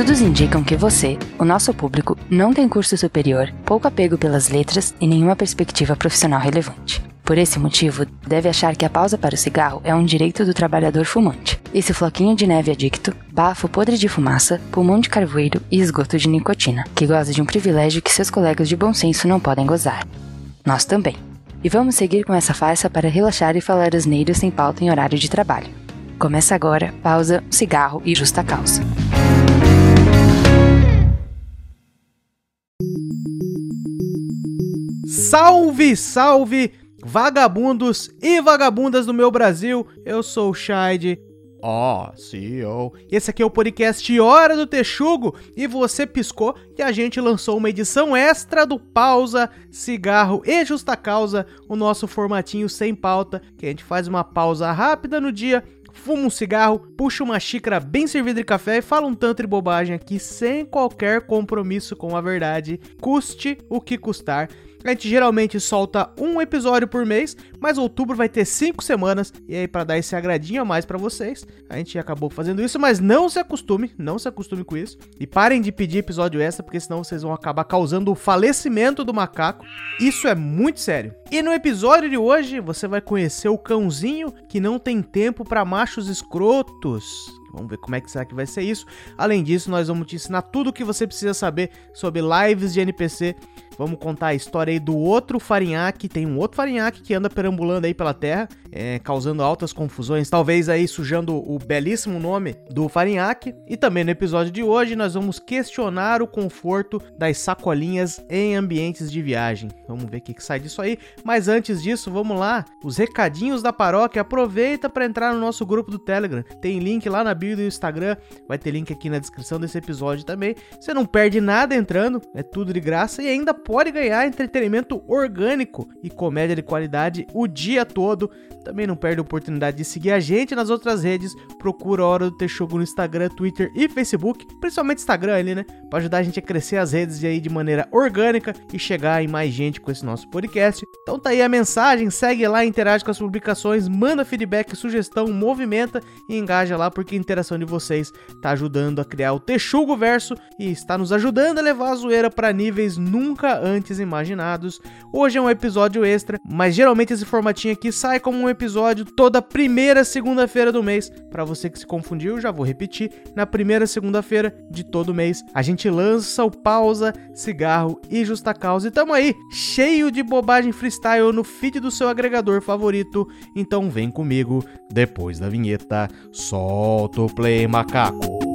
Estudos indicam que você, o nosso público, não tem curso superior, pouco apego pelas letras e nenhuma perspectiva profissional relevante. Por esse motivo, deve achar que a pausa para o cigarro é um direito do trabalhador fumante. Esse floquinho de neve adicto, bafo podre de fumaça, pulmão de carvoeiro e esgoto de nicotina, que goza de um privilégio que seus colegas de bom senso não podem gozar. Nós também. E vamos seguir com essa farsa para relaxar e falar asneiros sem pauta em horário de trabalho. Começa agora, pausa, cigarro e justa causa. Salve, salve, vagabundos e vagabundas do meu Brasil. Eu sou o Shide. Ó, oh, CEO. Esse aqui é o podcast Hora do Texugo e você piscou e a gente lançou uma edição extra do Pausa, Cigarro e Justa Causa, o nosso formatinho sem pauta, que a gente faz uma pausa rápida no dia fuma um cigarro, puxa uma xícara bem servida de café e fala um tanto de bobagem aqui sem qualquer compromisso com a verdade, custe o que custar. A gente geralmente solta um episódio por mês, mas outubro vai ter cinco semanas. E aí, para dar esse agradinho a mais para vocês, a gente acabou fazendo isso. Mas não se acostume, não se acostume com isso. E parem de pedir episódio extra, porque senão vocês vão acabar causando o falecimento do macaco. Isso é muito sério. E no episódio de hoje, você vai conhecer o cãozinho que não tem tempo para machos escrotos. Vamos ver como é que será que vai ser isso. Além disso, nós vamos te ensinar tudo o que você precisa saber sobre lives de NPC Vamos contar a história aí do outro Farinhaque. Tem um outro Farinhaque que anda perambulando aí pela Terra, é, causando altas confusões, talvez aí sujando o belíssimo nome do Farinhaque. E também no episódio de hoje nós vamos questionar o conforto das sacolinhas em ambientes de viagem. Vamos ver o que, que sai disso aí. Mas antes disso, vamos lá. Os recadinhos da paróquia. Aproveita para entrar no nosso grupo do Telegram. Tem link lá na bio do Instagram. Vai ter link aqui na descrição desse episódio também. Você não perde nada entrando, é tudo de graça e ainda pode ganhar entretenimento orgânico e comédia de qualidade o dia todo. Também não perde a oportunidade de seguir a gente nas outras redes. Procura a Hora do Texugo no Instagram, Twitter e Facebook, principalmente Instagram ali, né? Para ajudar a gente a crescer as redes aí de maneira orgânica e chegar em mais gente com esse nosso podcast. Então tá aí a mensagem, segue lá, interage com as publicações, manda feedback, sugestão, movimenta e engaja lá porque a interação de vocês tá ajudando a criar o Texugo Verso e está nos ajudando a levar a zoeira para níveis nunca antes imaginados. Hoje é um episódio extra, mas geralmente esse formatinho aqui sai como um episódio toda primeira segunda-feira do mês. Para você que se confundiu, já vou repetir, na primeira segunda-feira de todo mês a gente lança o pausa, cigarro e justa causa. E tamo aí, cheio de bobagem freestyle no feed do seu agregador favorito. Então vem comigo, depois da vinheta, solta o play macaco.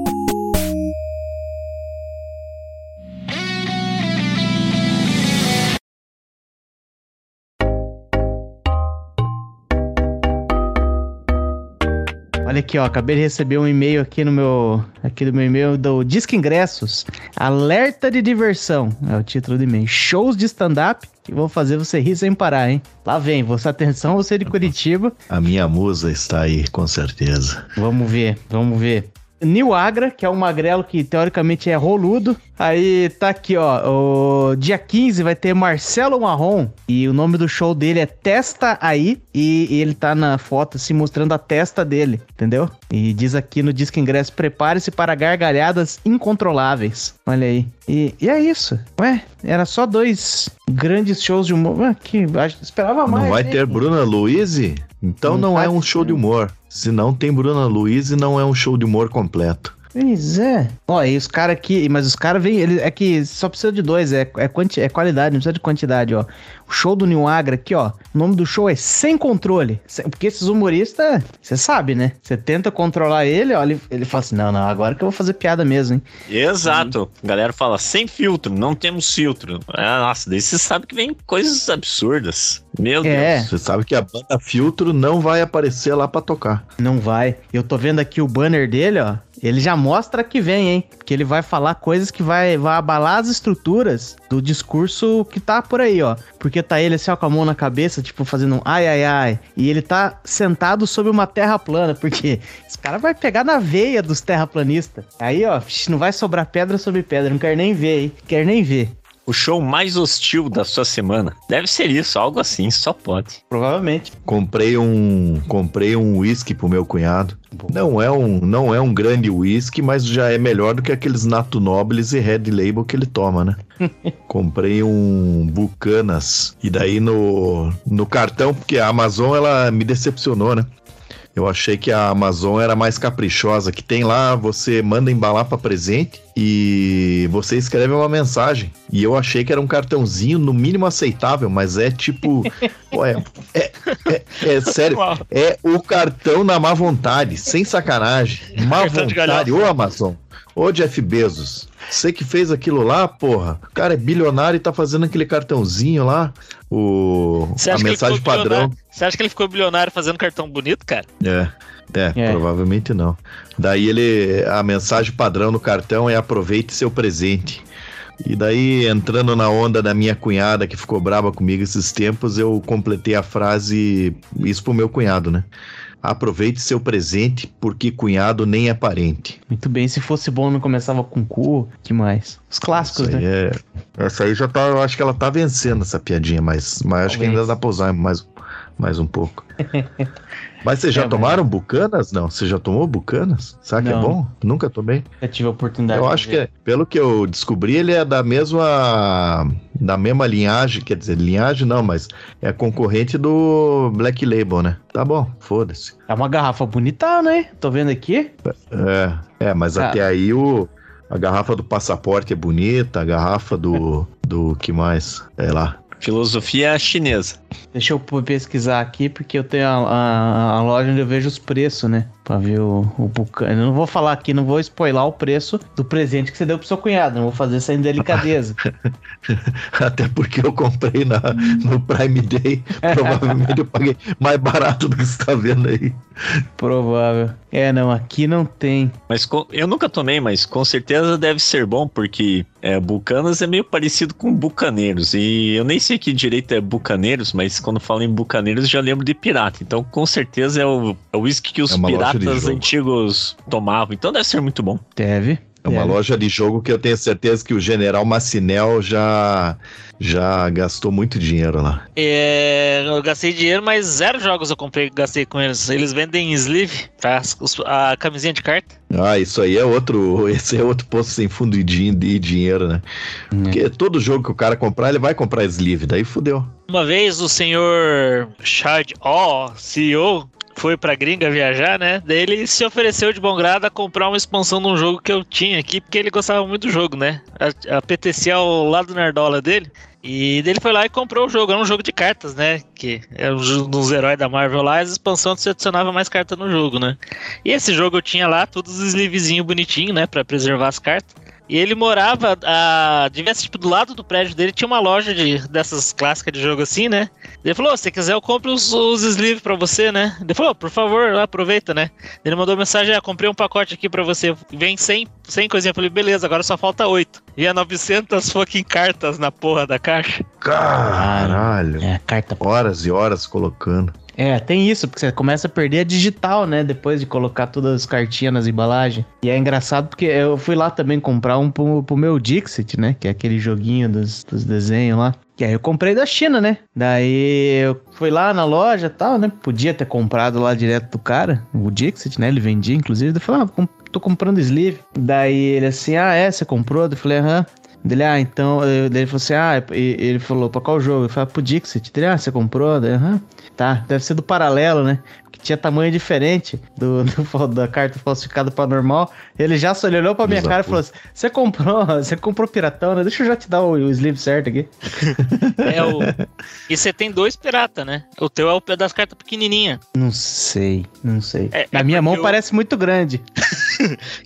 Olha aqui, ó, acabei de receber um e-mail aqui no meu, aqui do meu e-mail do Disque Ingressos. Alerta de diversão, é o título do e-mail. Shows de stand-up que vão fazer você rir sem parar, hein? Lá vem, você atenção, você de Curitiba. A minha musa está aí, com certeza. Vamos ver, vamos ver. Nil Agra, que é um magrelo que teoricamente é roludo. Aí tá aqui, ó. O dia 15 vai ter Marcelo Marrom. E o nome do show dele é Testa Aí. E, e ele tá na foto assim mostrando a testa dele, entendeu? E diz aqui no Disque Ingresso: prepare-se para gargalhadas incontroláveis. Olha aí. E, e, é isso. Ué, era só dois grandes shows de humor. Ué, que, esperava mais. Não vai ter Bruna Luiz? Então não, não é um show de humor. Se não tem Bruna Luiz, não é um show de humor completo. Pois é. Ó, e os caras aqui, mas os caras vêm, ele é que só precisa de dois, é, é, quanti, é qualidade, não precisa de quantidade, ó. O show do New Agra aqui, ó. O nome do show é Sem Controle. Porque esses humoristas, você sabe, né? Você tenta controlar ele, ó, ele, ele fala assim: não, não, agora que eu vou fazer piada mesmo, hein? Exato. A galera fala sem filtro, não temos filtro. É, nossa, daí você sabe que vem coisas absurdas. Meu é. Deus. Você sabe que a banda filtro não vai aparecer lá para tocar. Não vai. Eu tô vendo aqui o banner dele, ó. Ele já mostra que vem, hein? Que ele vai falar coisas que vai, vai abalar as estruturas do discurso que tá por aí, ó. Porque tá ele assim, ó, com a mão na cabeça, tipo, fazendo um ai, ai, ai. E ele tá sentado sobre uma terra plana, porque esse cara vai pegar na veia dos terraplanistas. Aí, ó, não vai sobrar pedra sobre pedra, não quero nem ver, hein? Quero nem ver. O show mais hostil da sua semana. Deve ser isso, algo assim, só pode. Provavelmente. Comprei um, comprei um whisky pro meu cunhado. Não é um, não é um grande whisky, mas já é melhor do que aqueles Nato Nobles e Red Label que ele toma, né? comprei um Bucanas e daí no, no cartão, porque a Amazon ela me decepcionou, né? Eu achei que a Amazon era mais caprichosa, que tem lá, você manda embalar para presente e você escreve uma mensagem. E eu achei que era um cartãozinho no mínimo aceitável, mas é tipo, pô, é, é, é, é sério, é o cartão na má vontade, sem sacanagem, má vontade, ô Amazon, ô Jeff Bezos. Você que fez aquilo lá, porra. O cara é bilionário e tá fazendo aquele cartãozinho lá. O, a mensagem padrão. Você acha que ele ficou bilionário fazendo cartão bonito, cara? É. É, é, provavelmente não. Daí ele. A mensagem padrão no cartão é aproveite seu presente. E daí, entrando na onda da minha cunhada que ficou brava comigo esses tempos, eu completei a frase. Isso pro meu cunhado, né? Aproveite seu presente, porque cunhado nem é parente. Muito bem, se fosse bom não começava com cu, que mais? Os clássicos, né? É... Essa aí já tá, eu acho que ela tá vencendo essa piadinha, mas, mas acho que ainda dá pra usar mais, mais um pouco. Mas vocês já é, tomaram mas... bucanas? Não, você já tomou bucanas? Sabe que é bom? Nunca tomei. Eu tive a oportunidade. Eu acho que, é, pelo que eu descobri, ele é da mesma da mesma linhagem, quer dizer, linhagem não, mas é concorrente do Black Label, né? Tá bom, foda-se. É uma garrafa bonita, né? Tô vendo aqui. É, é, mas ah. até aí o a garrafa do passaporte é bonita, a garrafa do do que mais? É lá, Filosofia chinesa. Deixa eu pesquisar aqui, porque eu tenho a, a, a loja onde eu vejo os preços, né? Pra ver o, o bucano. Eu não vou falar aqui, não vou spoiler o preço do presente que você deu pro seu cunhado. Não vou fazer essa indelicadeza. Até porque eu comprei na, no Prime Day. Provavelmente eu paguei mais barato do que você tá vendo aí. Provável. É, não, aqui não tem. Mas eu nunca tomei, mas com certeza deve ser bom, porque é, Bucanas é meio parecido com Bucaneiros. E eu nem sei que direito é Bucaneiros, mas quando falo em Bucaneiros já lembro de pirata. Então com certeza é o, é o whisky que os é piratas antigos tomavam. Então deve ser muito bom. Deve. É uma loja de jogo que eu tenho certeza que o General Massinel já já gastou muito dinheiro lá. É, eu gastei dinheiro, mas zero jogos eu comprei, gastei com eles. Eles vendem sleeve, tá? A camisinha de carta. Ah, isso aí é outro, esse é outro posto sem fundo de, de dinheiro, né? Hum. Porque todo jogo que o cara comprar, ele vai comprar sleeve, daí fudeu. Uma vez o senhor Chad O, CEO, foi pra gringa viajar, né? Daí ele se ofereceu de bom grado a comprar uma expansão de um jogo que eu tinha aqui, porque ele gostava muito do jogo, né? A, a ao lado do Nerdola dele. E ele foi lá e comprou o jogo. Era um jogo de cartas, né? Que é um dos heróis da Marvel lá, as expansões você adicionava mais cartas no jogo, né? E esse jogo eu tinha lá, todos os sleevezinhos bonitinhos, né? Pra preservar as cartas. E ele morava, a, devia ser tipo do lado do prédio dele, tinha uma loja de, dessas clássicas de jogo assim, né? Ele falou: se quiser, eu compro os, os sleeves pra você, né? Ele falou: por favor, aproveita, né? Ele mandou mensagem: ah, comprei um pacote aqui pra você, vem 100, 100 coisinhas. Eu falei: beleza, agora só falta 8. E é 900 fucking cartas na porra da caixa. Caralho. É, carta. Horas e horas colocando. É, tem isso, porque você começa a perder a digital, né? Depois de colocar todas as cartinhas nas embalagens. E é engraçado porque eu fui lá também comprar um pro, pro meu Dixit, né? Que é aquele joguinho dos, dos desenhos lá. Que aí eu comprei da China, né? Daí eu fui lá na loja e tal, né? Podia ter comprado lá direto do cara, o Dixit, né? Ele vendia, inclusive. Eu falei, ah, tô comprando sleeve. Daí ele assim, ah, é, você comprou? Eu falei, aham. Dele, ah, então. Ele falou assim, ah, ele falou, pra qual jogo? Eu falei, ah, pro Dixit. Dele, ah, você comprou? Daí, aham. Tá, deve ser do paralelo, né? Tinha tamanho diferente do, do da carta falsificada para normal. Ele já só olhou pra minha Exato. cara e falou assim: Você comprou, você comprou piratão, né? Deixa eu já te dar o, o sleeve certo aqui. É o. E você tem dois pirata, né? O teu é o das cartas pequenininha. Não sei, não sei. É, Na é minha mão parece muito grande.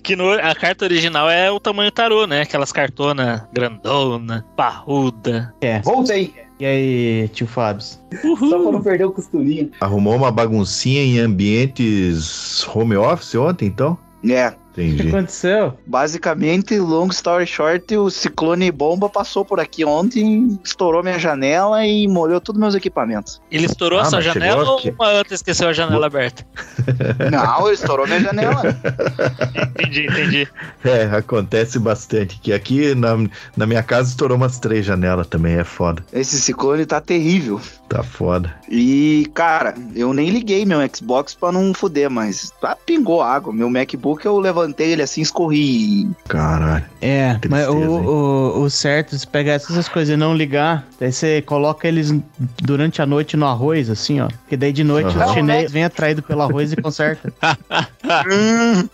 que no, a carta original é o tamanho tarô, né? Aquelas cartonas grandona, parruda. É. Voltei. E aí, tio Fábio? Só pra não perder o costurinho. Arrumou uma baguncinha em ambientes home office ontem, então? É, O que Entendi. aconteceu? Basicamente, long story short, o ciclone bomba passou por aqui ontem, estourou minha janela e molhou todos meus equipamentos. Ele estourou Ah, a sua janela ou uma outra esqueceu a janela aberta? Não, ele estourou minha janela. Entendi, entendi. É, acontece bastante. Que aqui na, na minha casa estourou umas três janelas também, é foda. Esse ciclone tá terrível. Tá foda. E, cara, eu nem liguei meu Xbox pra não fuder, mas tá, pingou água. Meu MacBook eu levantei ele assim, escorri. Caralho. É, mas o, Tristeza, o, o certo, se pegar essas coisas e não ligar, daí você coloca eles durante a noite no arroz, assim, ó. Porque daí de noite Aham. os chinês vêm atraído pelo arroz e conserta. Hum,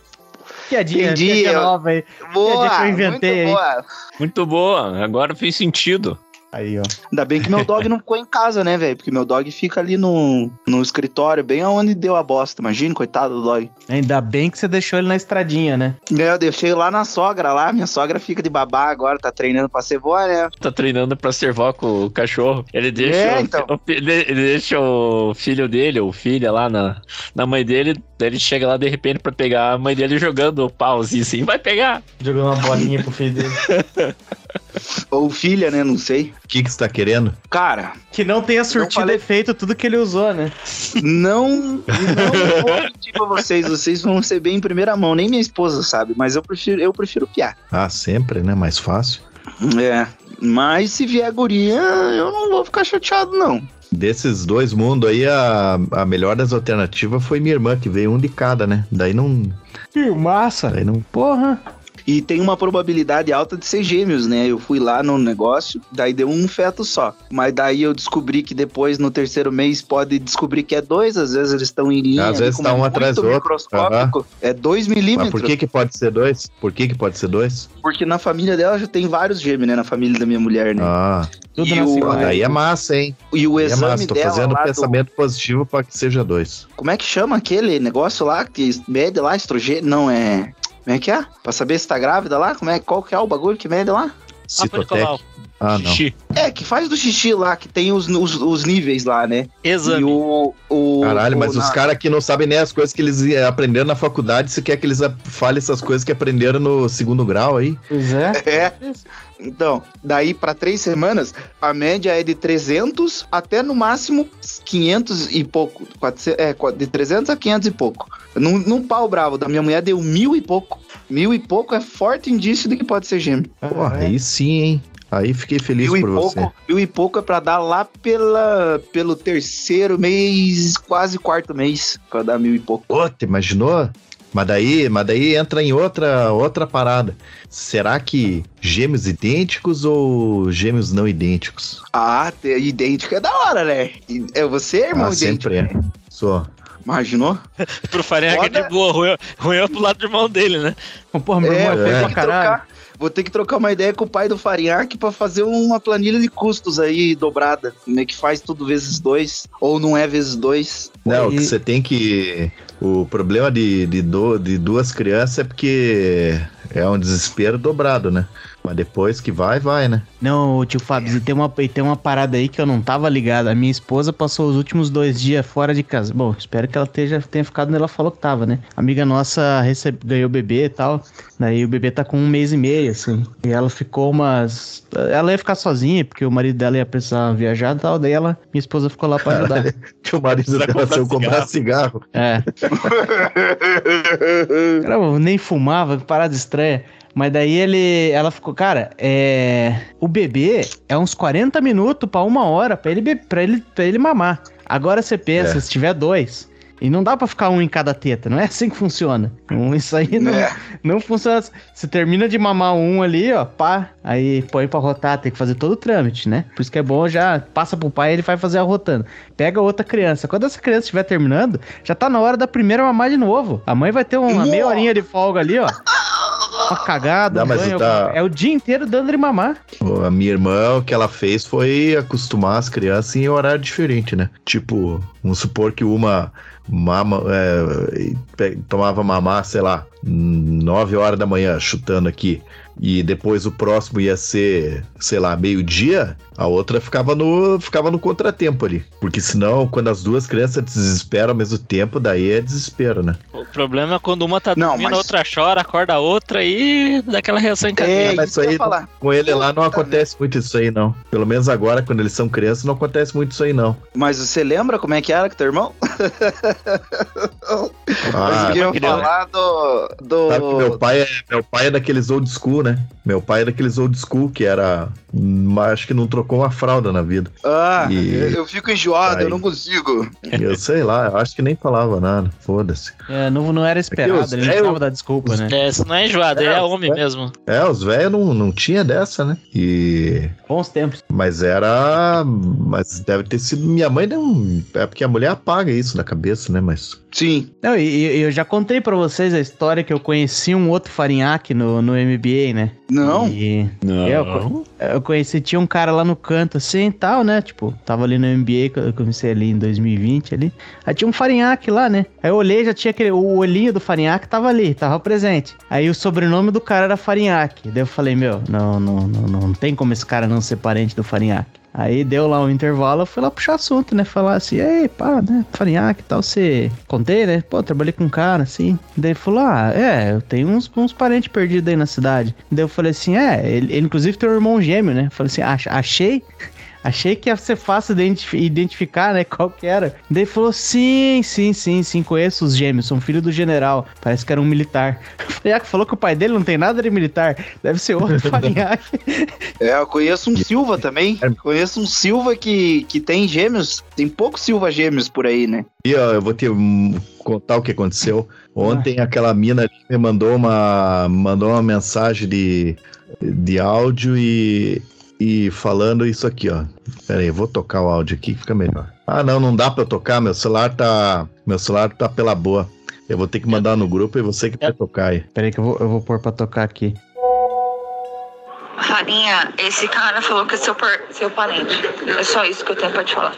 Piadinha, Entendi, piadinha nova aí. boa, que eu inventei muito boa. Muito boa, agora fez sentido. Aí, ó. Ainda bem que meu dog não ficou em casa, né, velho? Porque meu dog fica ali no, no escritório, bem aonde deu a bosta. Imagina, coitado do dog. Ainda bem que você deixou ele na estradinha, né? É, Eu deixei lá na sogra lá, minha sogra fica de babá agora, tá treinando pra ser vó, né? Tá treinando pra ser vó com o cachorro. Ele deixa, É, o, então. o ele ele deixa o filho dele, ou filha lá na, na mãe dele. Daí ele chega lá de repente pra pegar a mãe dele jogando o pauzinho assim. Vai pegar! Jogou uma bolinha pro filho dele. Ou filha, né? Não sei. O que que você tá querendo? Cara, Que não tenha surtido falei- efeito tudo que ele usou, né? não, não vou mentir pra vocês. Vocês vão ser bem em primeira mão. Nem minha esposa sabe, mas eu prefiro, eu prefiro piar. Ah, sempre, né? Mais fácil. É. Mas se vier guria, eu não vou ficar chateado, não. Desses dois mundos aí, a, a melhor das alternativas foi minha irmã, que veio um de cada, né? Daí não. Que massa. Daí não. Porra. E tem uma probabilidade alta de ser gêmeos, né? Eu fui lá no negócio, daí deu um feto só. Mas daí eu descobri que depois, no terceiro mês, pode descobrir que é dois. Às vezes eles estão em linha. Às vezes como tá é um atrás do outro. microscópico. É dois Mas milímetros. por que que pode ser dois? Por que que pode ser dois? Porque na família dela já tem vários gêmeos, né? Na família da minha mulher, né? Ah, Tudo E o- segunda. daí é massa, hein? E o é exame massa. Tô dela fazendo lá do- pensamento positivo pra que seja dois. Como é que chama aquele negócio lá que mede lá estrogênio? Não, é... Como é que é? Pra saber se tá grávida lá? Como é, qual que é o bagulho que mede lá? Citotec. colau. Ah, não. Xixi. É, que faz do xixi lá, que tem os, os, os níveis lá, né? Exame. E o... o Caralho, o- mas os na- caras que não sabem nem as coisas que eles eh, aprenderam na faculdade, você quer que eles falem essas coisas que aprenderam no segundo grau aí? Pois é. É. Então, daí pra três semanas, a média é de 300 até no máximo 500 e pouco. 400, é, de 300 a 500 e pouco. Num, num pau bravo da minha mulher deu mil e pouco. Mil e pouco é forte indício de que pode ser gêmeo. Porra, aí sim, hein? Aí fiquei feliz Mil e por você. pouco, mil e pouco é pra dar lá pela, pelo terceiro mês, quase quarto mês, pra dar mil e pouco. Pô, te imaginou? Mas daí, mas daí entra em outra, outra parada. Será que gêmeos idênticos ou gêmeos não idênticos? Ah, idêntico é da hora, né? É você, irmão, ah, idêntico. sempre é. Sou. Imaginou? Pro Farinha que é de boa, ruim, ruim é pro lado do irmão dele, né? Porra, meu irmão é vou feio pra caralho. trocar- Vou ter que trocar uma ideia com o pai do Farinhaque pra fazer uma planilha de custos aí dobrada. Como é que faz tudo vezes dois? Ou não é vezes dois? Não, o E- que você tem que. O problema de, de, do- de duas crianças é porque é um desespero dobrado, né? Mas depois que vai, vai, né? Não, tio Fábio, e tem, uma, e tem uma parada aí que eu não tava ligado. A minha esposa passou os últimos dois dias fora de casa. Bom, espero que ela esteja, tenha ficado onde ela falou que tava, né? Amiga nossa recebe, ganhou bebê e tal. Daí o bebê tá com um mês e meio, assim. E ela ficou umas. Ela ia ficar sozinha, porque o marido dela ia precisar viajar e tal. Daí ela, minha esposa ficou lá pra ajudar. Que o marido dela comprar eu comprar cigarro. É. Cara, eu nem fumava, que parada estranha. Mas daí ele, ela ficou, cara, é, o bebê é uns 40 minutos pra uma hora pra ele, pra ele, pra ele mamar. Agora você pensa, É. se tiver dois, e não dá pra ficar um em cada teta, não é assim que funciona. Então, Isso aí não, É. não funciona. Você termina de mamar um ali, ó, pá, aí põe pra rotar, tem que fazer todo o trâmite, né? Por isso que é bom já passa pro pai, ele vai fazer a rotando. Pega outra criança. Quando essa criança estiver terminando, já tá na hora da primeira mamar de novo. A mãe vai ter uma Nossa. meia horinha de folga ali, ó. Uma cagada, Não, um banho, tá- É o dia inteiro dando de mamar. Ô, A minha irmã, o que ela fez foi acostumar as crianças em horário diferente, né? Tipo, vamos supor que uma mama, é, tomava mamar, sei lá, 9 horas da manhã, chutando aqui. E depois o próximo ia ser, sei lá, meio-dia, a outra ficava no, ficava no contratempo ali. Porque senão, quando as duas crianças desesperam ao mesmo tempo, daí é desespero, né? O problema é quando uma tá Não, dormindo, mas- a outra chora, acorda a outra e dá aquela reação em cadeia. É, mas isso aí falar. Com ele lá não acontece muito isso aí, não. Pelo menos agora, quando eles são crianças, não acontece muito isso aí, não. Mas você lembra como é que era com teu irmão? Ah, criança. falar do. do... Sabe que meu pai, é, meu pai é daqueles old school, né? Meu pai é daqueles old school que era. Acho que não trocou uma fralda na vida. Ah, E- eu fico enjoado, Aí. eu não consigo. Eu sei lá, eu acho que nem falava nada. Foda-se. É, não, não era esperado, os ele não velho- precisava dar desculpa, os né? É, isso não é enjoado, ele é homem mesmo. É, os velhos não, não tinha dessa, né? E. Bons tempos. Mas era. Mas deve ter sido. Minha mãe não. É porque a mulher apaga isso na cabeça, né? Mas. Sim. Não, e, e eu já contei pra vocês a história que eu conheci um outro farinhaque no, no MBA, né? Não? E Não. Eu, eu conheci, tinha um cara lá no canto assim e tal, né? Tipo, tava ali no MBA, que eu comecei ali em 2020 ali. Aí tinha um farinhaque lá, né? Aí eu olhei, já tinha aquele. O olhinho do farinhaque tava ali, tava presente. Aí o sobrenome do cara era farinhaque. Daí eu falei, meu, não, não, não, não tem como esse cara não ser parente do farinhaque. Aí deu lá um intervalo, eu fui lá puxar assunto, né? Falar assim, ei, pá, né? Farinhaque e tal, você. Contei, né? Pô, trabalhei com um cara, assim. Daí ele falou, ah, é, eu tenho uns, uns parentes perdidos aí na cidade. Daí eu falei assim, é, ele, ele inclusive tem um irmão gêmeo, né? Falei assim, ach- achei. Achei que ia ser fácil identifi- identificar, né? Qual que era. Daí ele falou: sim, sim, sim, sim, conheço os gêmeos, são filho do general. Parece que era um militar. Falei, ah, que falou que o pai dele não tem nada de militar. Deve ser outro farinhaque. É, eu conheço um Silva também. Conheço um Silva que, que tem gêmeos. Tem poucos Silva gêmeos por aí, né? E ó, eu vou te contar o que aconteceu. Ontem aquela mina ali me mandou uma, mandou uma mensagem de, de áudio e, e falando isso aqui, ó. Pera aí, eu vou tocar o áudio aqui que fica melhor. Ah, não, não dá pra eu tocar, meu celular tá, meu celular tá pela boa. Eu vou ter que mandar no grupo e você que vai tocar aí. Peraí que eu vou, eu vou pôr pra tocar aqui. Farinha, esse cara falou que é seu, seu parente. É só isso que eu tenho pra te falar.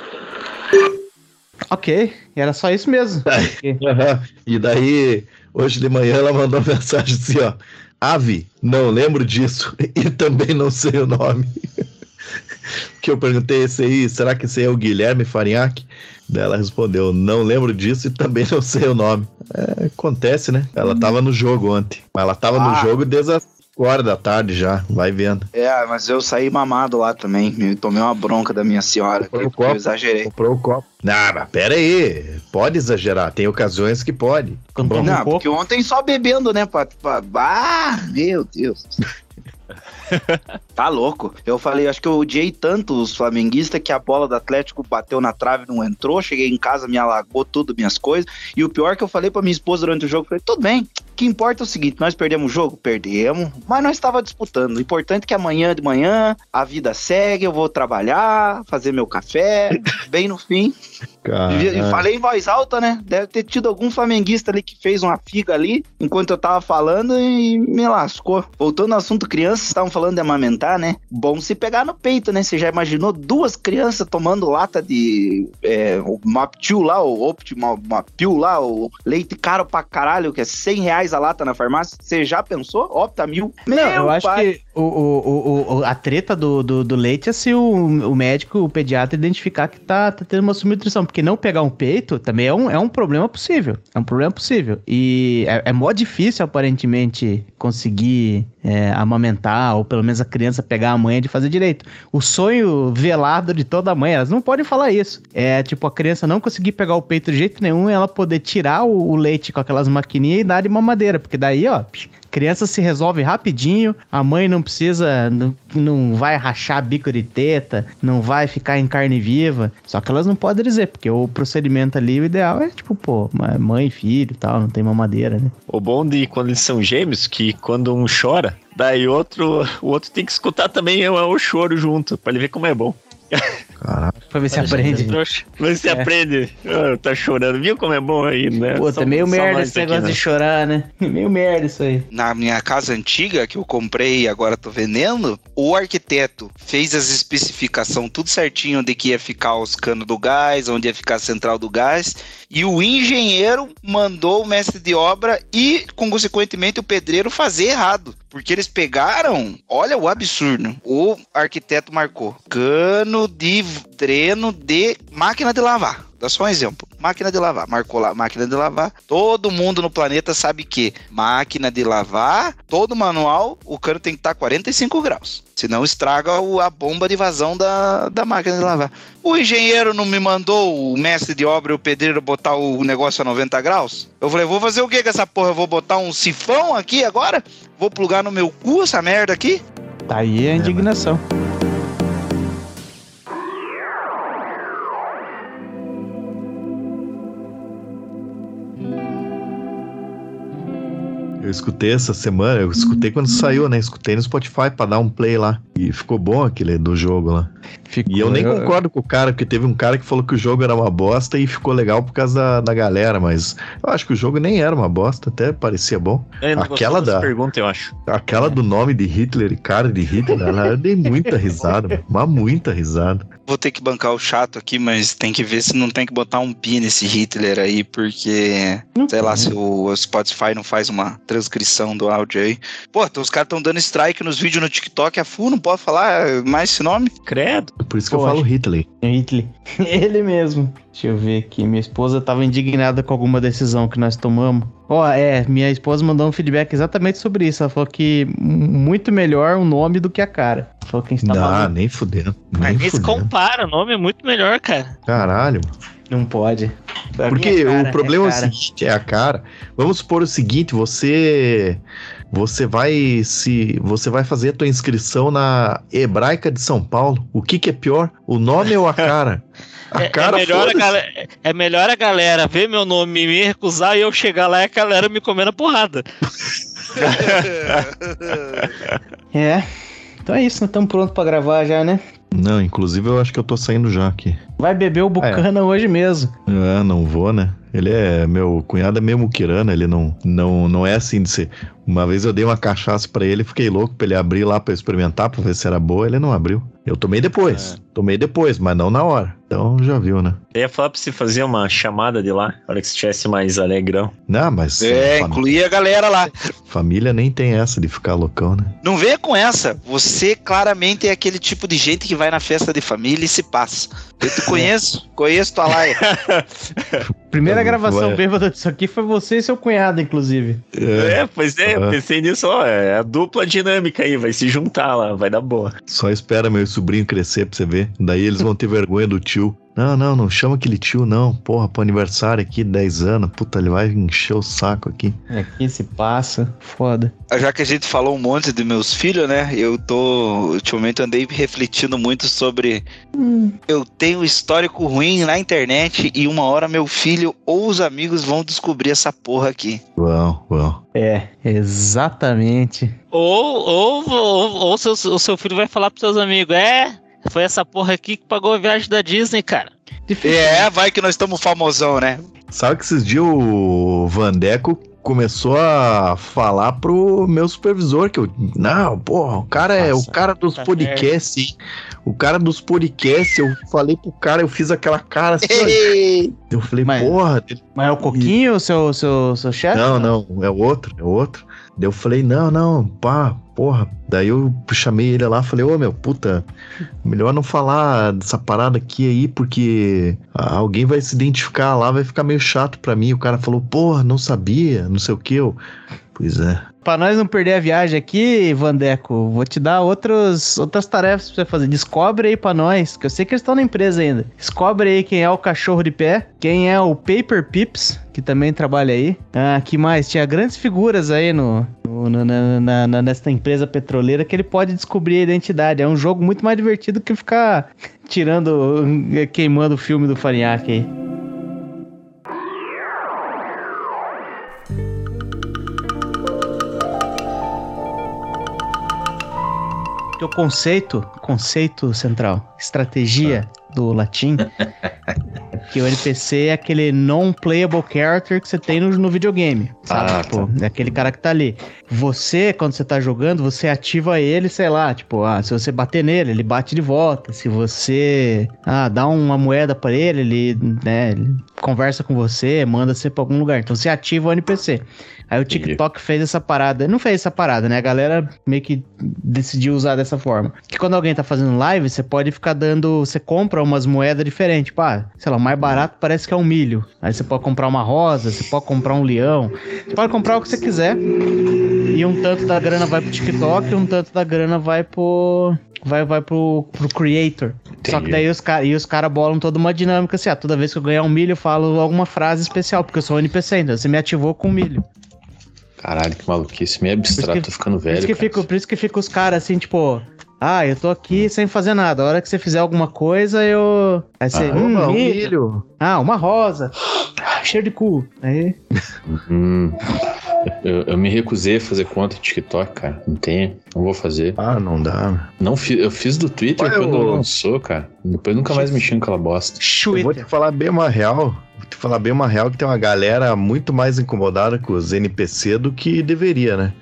Ok, era só isso mesmo. E daí, hoje de manhã, ela mandou uma mensagem assim, ó. Ave, não lembro disso e também não sei o nome. que eu perguntei esse aí, será que esse aí é o Guilherme Farinhaque? Daí ela respondeu, não lembro disso e também não sei o nome. É, acontece, né? Ela tava no jogo ontem. Mas ela tava Ah. no jogo desde as 5 horas da tarde já, vai vendo. É, mas eu saí mamado lá também. Me tomei uma bronca da minha senhora. Comprou aqui, o porque eu copo. exagerei. Comprou o copo. Não, mas pera aí. Pode exagerar, tem ocasiões que pode. Um Não, pouco. porque ontem só bebendo, né? Pra, pra- Ah, meu Deus. tá louco. Eu falei, acho que eu odiei tanto os flamenguistas que a bola do Atlético bateu na trave e não entrou. Cheguei em casa, me alagou tudo, minhas coisas. E o pior que eu falei pra minha esposa durante o jogo, falei, tudo bem. O que importa é o seguinte, nós perdemos o jogo? Perdemos, mas nós estava disputando. O importante é que amanhã de manhã a vida segue, eu vou trabalhar, fazer meu café, bem no fim. E falei em voz alta, né? Deve ter tido algum flamenguista ali que fez uma figa ali enquanto eu tava falando e me lascou. Voltando ao assunto crianças, estavam falando de amamentar, né? Bom se pegar no peito, né? Você já imaginou duas crianças tomando lata de é, Maptil lá, o Optimal Mapil lá, o leite caro pra caralho, que é 100 reais a lata na farmácia? Você já pensou? Opta mil? Não, eu Meu acho pai. que o, o, o, o- a treta do, do, do leite é se o, o médico, o pediatra, identificar que tá, tá tendo uma subnutrição. Porque não pegar um peito também é um, é um problema possível. É um problema possível. E é, é mó difícil, aparentemente, conseguir é, amamentar, ou pelo menos a criança pegar a mãe de fazer direito. O sonho velado de toda mãe, elas não podem falar isso. É tipo a criança não conseguir pegar o peito de jeito nenhum ela poder tirar o, o leite com aquelas maquininhas e dar de mamadeira. Porque daí, ó, criança se resolve rapidinho, a mãe não precisa, não, não vai rachar bico de teta, não vai ficar em carne viva. Só que elas não podem dizer, porque o procedimento ali, o ideal é tipo, pô, mãe filho tal, não tem mamadeira, né? O bom de quando eles são gêmeos, que quando um chora, daí outro, o outro tem que escutar também o, o choro junto, pra ele ver como é bom. Caraca. Pra ver se aprende. trouxa. Mas você É. aprende, ah, tá chorando, viu como é bom aí, né? Puta, Só- meio só merda esse aqui, negócio né? de chorar, né? Meio merda isso aí. na minha casa antiga que eu comprei e agora tô vendendo, o arquiteto fez as especificações tudo certinho onde que ia ficar os canos do gás, onde ia ficar a central do gás, e o engenheiro mandou o mestre de obra e, consequentemente, o pedreiro fazer errado. Porque eles pegaram, olha o absurdo. O arquiteto marcou cano de dreno de máquina de lavar. Dá só um exemplo. Máquina de lavar. Marcou lá, máquina de lavar. Todo mundo no planeta sabe que máquina de lavar, todo manual, o cano tem que estar 45 graus. Senão estraga o- a bomba de vazão da, da máquina de lavar. O engenheiro não me mandou, o mestre de obra e o pedreiro, botar o negócio a 90 graus? Eu falei, vou fazer o que com essa porra? Eu vou botar um sifão aqui agora? Vou plugar no meu cu essa merda aqui? Tá aí a indignação. Eu escutei essa semana, eu escutei quando saiu, né? Escutei no Spotify pra dar um play lá. E ficou bom aquele do jogo lá. Ficou- E eu nem concordo com o cara, porque teve um cara que falou que o jogo era uma bosta e ficou legal por causa da, da galera, mas eu acho que o jogo nem era uma bosta, até parecia bom. É, não Aquela da- pergunta, eu acho. Aquela do nome de Hitler e cara de Hitler, ela, eu dei muita risada, mano, mas muita risada. Vou ter que bancar o chato aqui, mas tem que ver se não tem que botar um pi nesse Hitler aí, porque, sei lá, se o Spotify não faz uma transcrição do áudio aí. Pô, então os caras estão dando strike nos vídeos no TikTok a full, não pode falar mais esse nome? Credo. Por isso que eu Pô, falo acho- Hitler. Hitler. Ele mesmo. Deixa eu ver aqui. Minha esposa tava indignada com alguma decisão que nós tomamos. Ó, é, minha esposa mandou um feedback exatamente sobre isso. Ela falou que muito melhor o nome do que a cara. Falou que a gente tá Não, nem fudendo. Nem Mas fudendo. compara, o nome é muito melhor, cara. Caralho. Não pode. A Porque minha cara o problema é, o cara. seguinte, é a cara. Vamos supor o seguinte, você você vai se você vai fazer a tua inscrição na Hebraica de São Paulo. O que que é pior, o nome ou a cara? A É, é cara melhor a galera, é melhor a galera ver meu nome e me recusar e eu chegar lá e a galera me comendo a porrada. É. Então é isso, nós estamos prontos pra gravar já, né? Não, inclusive eu acho que eu tô saindo já aqui. Vai beber o Bucana hoje mesmo. Ah, não vou, né? Ele é meu cunhado é meio muquirana, ele não não não é assim de ser. Uma vez eu dei uma cachaça pra ele, fiquei louco pra ele abrir lá pra experimentar, pra ver se era boa, ele não abriu. Eu tomei depois, tomei depois, mas não na hora. Então já viu, né? Eu ia falar pra você fazer uma chamada de lá, na hora que você estivesse mais alegrão. Não, mas É, fam- incluir a galera lá. família nem tem essa de ficar loucão, né? Não venha com essa. Você claramente é aquele tipo de gente que vai na festa de família e se passa. Eu te conheço, conheço tua laia. Primeira gravação vai. bêbada disso aqui foi você e seu cunhado, inclusive. É, pois é, eu Ah. pensei nisso, ó, é a dupla dinâmica aí, vai se juntar lá, vai dar boa. Só espera meu sobrinho crescer pra você ver. Daí eles vão ter vergonha do tio. Não, não, não chama aquele tio, não. Porra, pro aniversário aqui, 10 anos. Puta, ele vai encher o saco aqui. Aqui se passa. Foda. Já que a gente falou um monte de meus filhos, né? Eu tô. Ultimamente andei refletindo muito sobre. Eu tenho histórico ruim na internet e uma hora meu filho ou os amigos vão descobrir essa porra aqui. Uau, uau. É, exatamente. Ou, ou, ou, ou seu, o seu filho vai falar pros seus amigos, é, foi essa porra aqui que pagou a viagem da Disney, cara. Difícil. É, vai que nós estamos famosão, né? Sabe que esses dias o Vandeco começou a falar pro meu supervisor que eu. Não, porra, o cara é Nossa, o cara dos tá podcasts. hein? O cara dos podcasts, eu falei pro cara, eu fiz aquela cara assim. Ei, Eu falei, Mas- porra, Mas é o Coquinho, o seu, seu, seu chefe? Não, não, é outro, é outro. Daí eu falei, não, não, pá, porra. Daí eu chamei ele lá, falei, ô meu, puta, melhor não falar dessa parada aqui aí, porque alguém vai se identificar lá, vai ficar meio chato pra mim. O cara falou, porra, não sabia, não sei o que. Eu, pois é. Pra nós não perder a viagem aqui, Vandeco, vou te dar outros, outras tarefas pra você fazer. Descobre aí pra nós, que eu sei que eles estão na empresa ainda. Descobre aí quem é o cachorro de pé, quem é o Paper Pips, que também trabalha aí. Ah, que mais? Tinha grandes figuras aí no, no- na, na, na- empresa petroleira que ele pode descobrir a identidade. É um jogo muito mais divertido que ficar tirando, queimando o filme do Farinhaque aí. Que o conceito, conceito central, estratégia do latim, que o NPC é aquele non-playable character que você tem no, no videogame, sabe? Ah, tipo, é aquele cara que tá ali. Você, quando você tá jogando, você ativa ele, sei lá, tipo, ah, se você bater nele, ele bate de volta. Se você, ah, dá uma moeda pra ele, ele, né, ele conversa com você, manda você pra algum lugar. Então você ativa o NPC. Aí o TikTok fez essa parada. Não fez essa parada, né? A galera meio que decidiu usar dessa forma. Que quando alguém tá fazendo live, você pode ficar dando. Você compra umas moedas diferentes. Tipo, ah, sei lá, o mais barato parece que é um milho. Aí você pode comprar uma rosa, você pode comprar um leão. Você pode comprar o que você quiser. E um tanto da grana vai pro TikTok e um tanto da grana vai pro. Vai, vai pro, pro creator. Só que daí os caras cara bolam toda uma dinâmica assim, ah, toda vez que eu ganhar um milho, eu falo alguma frase especial, porque eu sou um NPC ainda. Você me ativou com milho. Caralho, que maluquice. Meio abstrato, que- tô ficando Por velho. isso que, cara. fica, por isso que fica os caras assim, tipo, ah, eu tô aqui sem fazer nada. A hora que você fizer alguma coisa, eu. Aí você. Ah, hum, opa, um milho. milho. Ah, uma rosa. Ah, cheiro de cu. Aí. Hum, eu, eu me recusei a fazer conta de TikTok, cara. Não tenho, não vou fazer. Ah, não dá. Não fi, eu fiz do Twitter Olha quando o- lançou, cara. Depois nunca mais mexi naquela bosta. Eu vou te falar bem uma real. Vou te falar bem uma real que tem uma galera muito mais incomodada com os NPC do que deveria, né?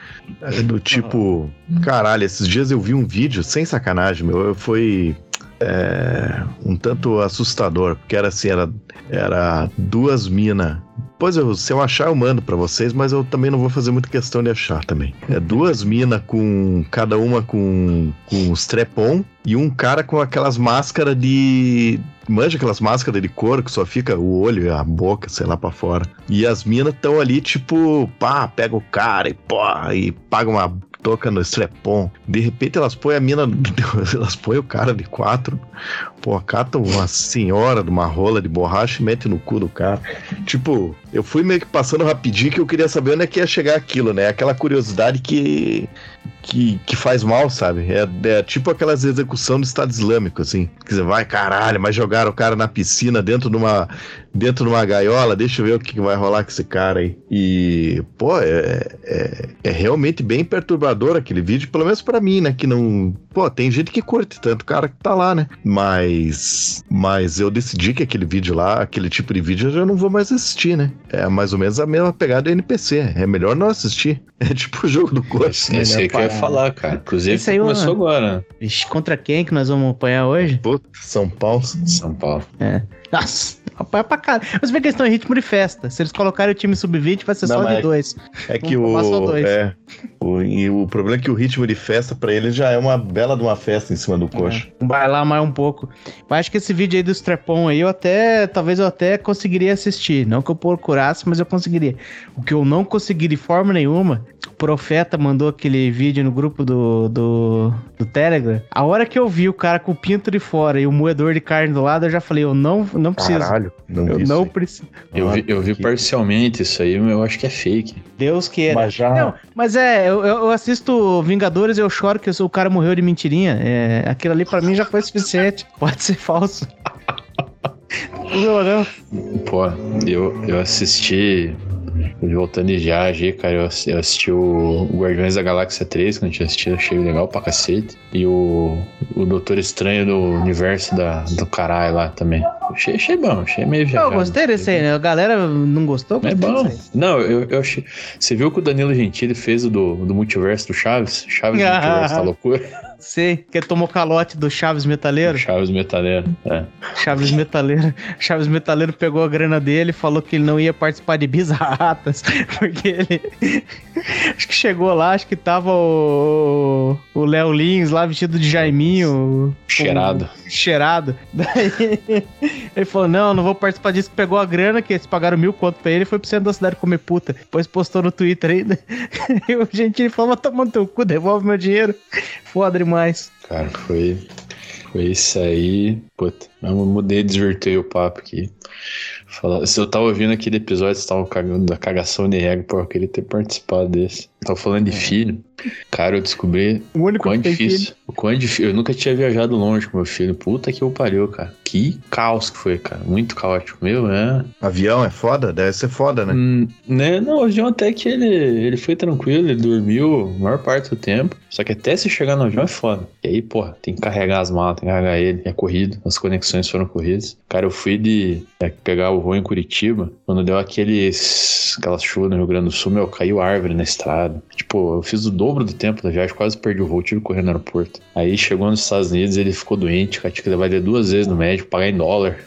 Do tipo, caralho, esses dias eu vi um vídeo, sem sacanagem, meu, foi é, um tanto assustador, porque era assim, era, era duas minas. Pois eu, se eu achar, eu mando pra vocês, mas eu também não vou fazer muita questão de achar também. É duas minas com. cada uma com, com trepon e um cara com aquelas máscaras de. Manja aquelas máscaras de couro que só fica o olho e a boca, sei lá, pra fora. E as minas estão ali, tipo, pá, pega o cara e pô, e paga uma toca no strepon. De repente elas põem a mina, elas põem o cara de quatro, pô, catam uma senhora de uma rola de borracha e mete no cu do cara. Tipo, eu fui meio que passando rapidinho que eu queria saber onde é que ia chegar aquilo, né? Aquela curiosidade que que, que faz mal, sabe? É, é tipo aquelas execução do Estado Islâmico, assim. Que você vai, caralho, mas jogaram o cara na piscina dentro de uma, dentro de uma gaiola, deixa eu ver o que vai rolar com esse cara aí. E, pô, é, é, é realmente bem perturbador aquele vídeo, pelo menos pra mim, né? Que não. Pô, tem gente que curte tanto o cara que tá lá, né? Mas. Mas eu decidi que aquele vídeo lá, aquele tipo de vídeo, eu já não vou mais assistir, né? É mais ou menos a mesma pegada do NPC. É melhor não assistir. É tipo o jogo do corpo. Esse, esse aí que eu ia falar, cara. Inclusive, Esse aí, começou mano. agora, né? Vixe, contra quem que nós vamos apanhar hoje? Puta, São Paulo. São Paulo. Nossa, apanha pra cara. Mas vê que eles estão em ritmo de festa. Se eles colocarem o time sub-20, vai ser Não, só mas- de dois. É que o. dois. É, o, e o problema é que o ritmo de festa pra eles já é uma bela de uma festa em cima do coxa. Vai lá mais um pouco. Eu acho que esse vídeo aí do Strepon aí, eu até. Talvez eu até conseguiria assistir. Não que eu procurasse, mas eu conseguiria. O que eu não consegui de forma nenhuma, Profeta mandou aquele vídeo no grupo do, do, do Telegram. A hora que eu vi o cara com o pinto de fora e o moedor de carne do lado, eu já falei, eu não, não preciso. Caralho, não eu vi não preciso. Eu vi, eu vi que- parcialmente isso aí, mas eu acho que é fake. Deus queira. Mas já. Não, mas é, eu, eu assisto Vingadores e eu choro que o cara morreu de mentirinha. É, aquilo ali pra mim já foi suficiente. Pode ser falso. Não, não. Pô, eu, eu assisti. Voltando de viagem, cara, eu assisti, eu assisti o Guardiões da Galáxia 3, que a gente assistiu, achei legal pra cacete. E o, o Doutor Estranho do universo da, do caralho lá também. Achei, achei bom, achei meio Eu viajado. gostei desse aí, né? A galera não gostou? É bom. Não, eu, eu achei. Você viu que o Danilo Gentili fez o do, do multiverso do Chaves? Chaves do Ah. multiverso da loucura. Sei, que tomou calote do Chaves Metaleiro. Chaves metaleiro. É. Chaves Metaleiro. Chaves Metaleiro pegou a grana dele e falou que ele não ia participar de Bizarratas. Porque ele. acho que chegou lá, acho que tava o. O Léo Lins lá vestido de Jaiminho. Cheirado. cheirado. Daí ele falou: Não, não vou participar disso. Pegou a grana, que eles pagaram mil conto pra ele e foi pro centro da cidade comer puta. Depois postou no Twitter ainda. E o Gentili falou: Mas tomando teu cu, devolve meu dinheiro. Foda demais. Cara, foi. Foi isso aí. Puta, eu mudei, desvirtuei o papo aqui. Fala- Se eu tava ouvindo aquele episódio, você tava cagando da cagação de regra, pô, eu queria ter participado desse. Eu tava falando de filho. Cara, eu descobri O único quão difícil. filho. O quão difícil. Eu nunca tinha viajado longe com meu filho. Puta que eu pariu, cara. Que caos que foi, cara. Muito caótico. Meu, é. Avião é foda? Deve ser foda, né? Hum, né? Não, o avião até que ele, ele foi tranquilo, ele dormiu a maior parte do tempo. Só que até se chegar no avião é foda. E aí, porra, tem que carregar as malas, tem que carregar ele. É corrido, as conexões foram corridas. Cara, eu fui de é, pegar o voo em Curitiba, quando deu aqueles, aquelas chuvas no Rio Grande do Sul, meu, caiu árvore na estrada. Tipo, eu fiz o dobro do tempo da viagem, quase perdi o voo, tive que correr no aeroporto. Aí chegou nos Estados Unidos, ele ficou doente, cara, tinha que levar ele duas vezes no médico, pagar em dólar.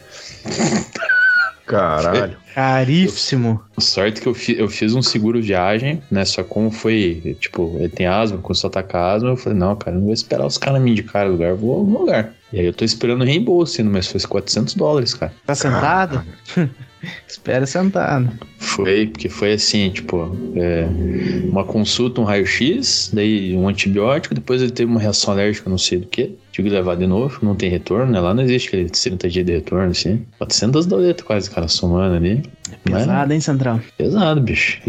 Caralho. Caríssimo. Sorte que eu, fi- eu fiz um seguro viagem, né? Só como foi, tipo, ele tem asma, começou a atacar asma, eu falei, não, cara, eu não vou esperar os caras me indicarem lugar, eu vou no lugar. E aí eu tô esperando o reembolso, ainda, mas foi 400 dólares, cara. Tá sentado? Espera sentado. Foi, porque foi assim, tipo, é, uma consulta, um raio-x, daí um antibiótico, depois ele teve uma reação alérgica, não sei do que. Tive que levar de novo, não tem retorno, né? Lá não existe aquele 30 dias de retorno, assim. 400 doletas quase, cara, somando ali. Mas- Pesado, hein, Central? Pesado, bicho.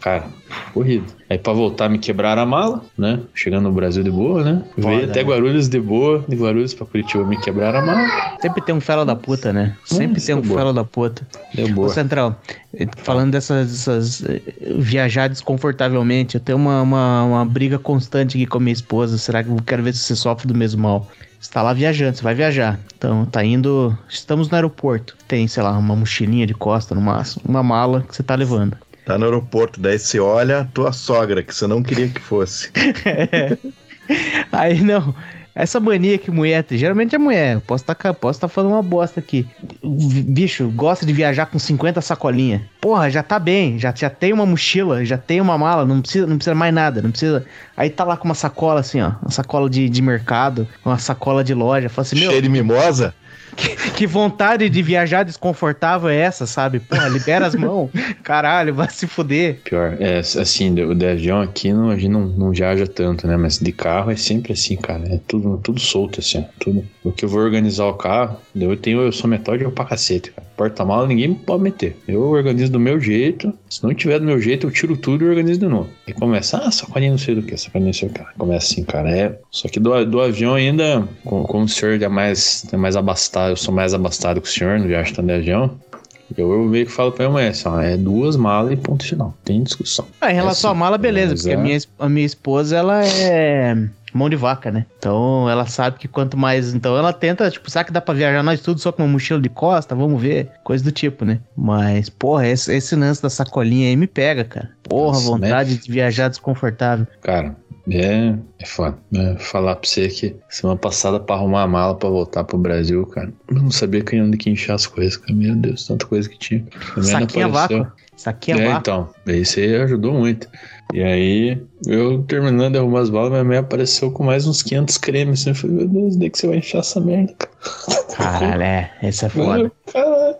Cara, corrido. Aí pra voltar me quebraram a mala, né? Chegando no Brasil de boa, né? Veio Foda, até né? Guarulhos de boa, de Guarulhos pra Curitiba me quebraram a mala. Sempre tem um fela da puta, né? Sempre Hum, tem um fela da puta. Deu Ô, boa. Central, eh, falando dessas, dessas, eh, viajar desconfortavelmente, eu tenho uma, uma, uma briga constante aqui com a minha esposa. Será que eu quero ver se você sofre do mesmo mal? Você tá lá viajando, você vai viajar. Então, tá indo. Estamos no aeroporto. Tem, sei lá, uma mochilinha de costa no máximo, uma mala que você tá levando. Tá no aeroporto, daí você olha a tua sogra, que você não queria que fosse. Aí não. Essa mania que mulher tem, geralmente é mulher. Posso estar posso tá falando uma bosta aqui. Bicho, gosta de viajar com 50 sacolinhas. Porra, já tá bem. Já, já tem uma mochila, já tem uma mala, não precisa, não precisa mais nada. Não precisa. Aí tá lá com uma sacola assim, ó. Uma sacola de, de mercado, uma sacola de loja. Fala assim, meu, Cheio de mimosa? Que vontade de viajar desconfortável é essa, sabe? Porra, libera as mãos. Caralho, vai se fuder. Pior, é assim, o avião aqui não, a gente não, não viaja tanto, né? Mas de carro é sempre assim, cara. É tudo, tudo solto, assim, tudo. O que eu vou organizar o carro, eu tenho, eu sou metódico pra cacete, cara. Porta-mala ninguém pode meter. Eu organizo do meu jeito. Se não tiver do meu jeito, eu tiro tudo e organizo de novo. E começa, ah, sacolinha não sei do que, sacolinha não sei o que. Começa assim, cara. É. Só que do, do avião ainda, como, como o senhor é mais, é mais abastado, eu sou mais abastado que o senhor, não viajo tanto de avião. Eu, eu meio que falo pra minha mulher assim, é duas malas e ponto final. Tem discussão. Ah, em relação É à mala, beleza, mas porque a é- minha, es- a minha esposa, ela é mão de vaca, né? Então ela sabe que quanto mais. Então ela tenta, tipo, será que dá pra viajar nós tudo só com uma mochila de costa? Vamos ver. Coisa do tipo, né? Mas, porra, esse, esse lance da sacolinha aí me pega, cara. Porra, Nossa, vontade de viajar desconfortável. Cara, é, é foda. É, falar pra você que semana passada pra arrumar a mala pra voltar pro Brasil, cara. Eu não sabia que onde que encher as coisas, cara. Meu Deus, tanta coisa que tinha. A minha não Saquinho a apareceu. vácuo. Saquinho a É, vácuo. então. Isso aí ajudou muito. E aí, eu terminando de arrumar as balas, minha mãe apareceu com mais uns 500 cremes. assim. Eu falei, meu Deus, onde é que você vai encher essa merda, cara? Caralho, é. Esse é foda. Caralho.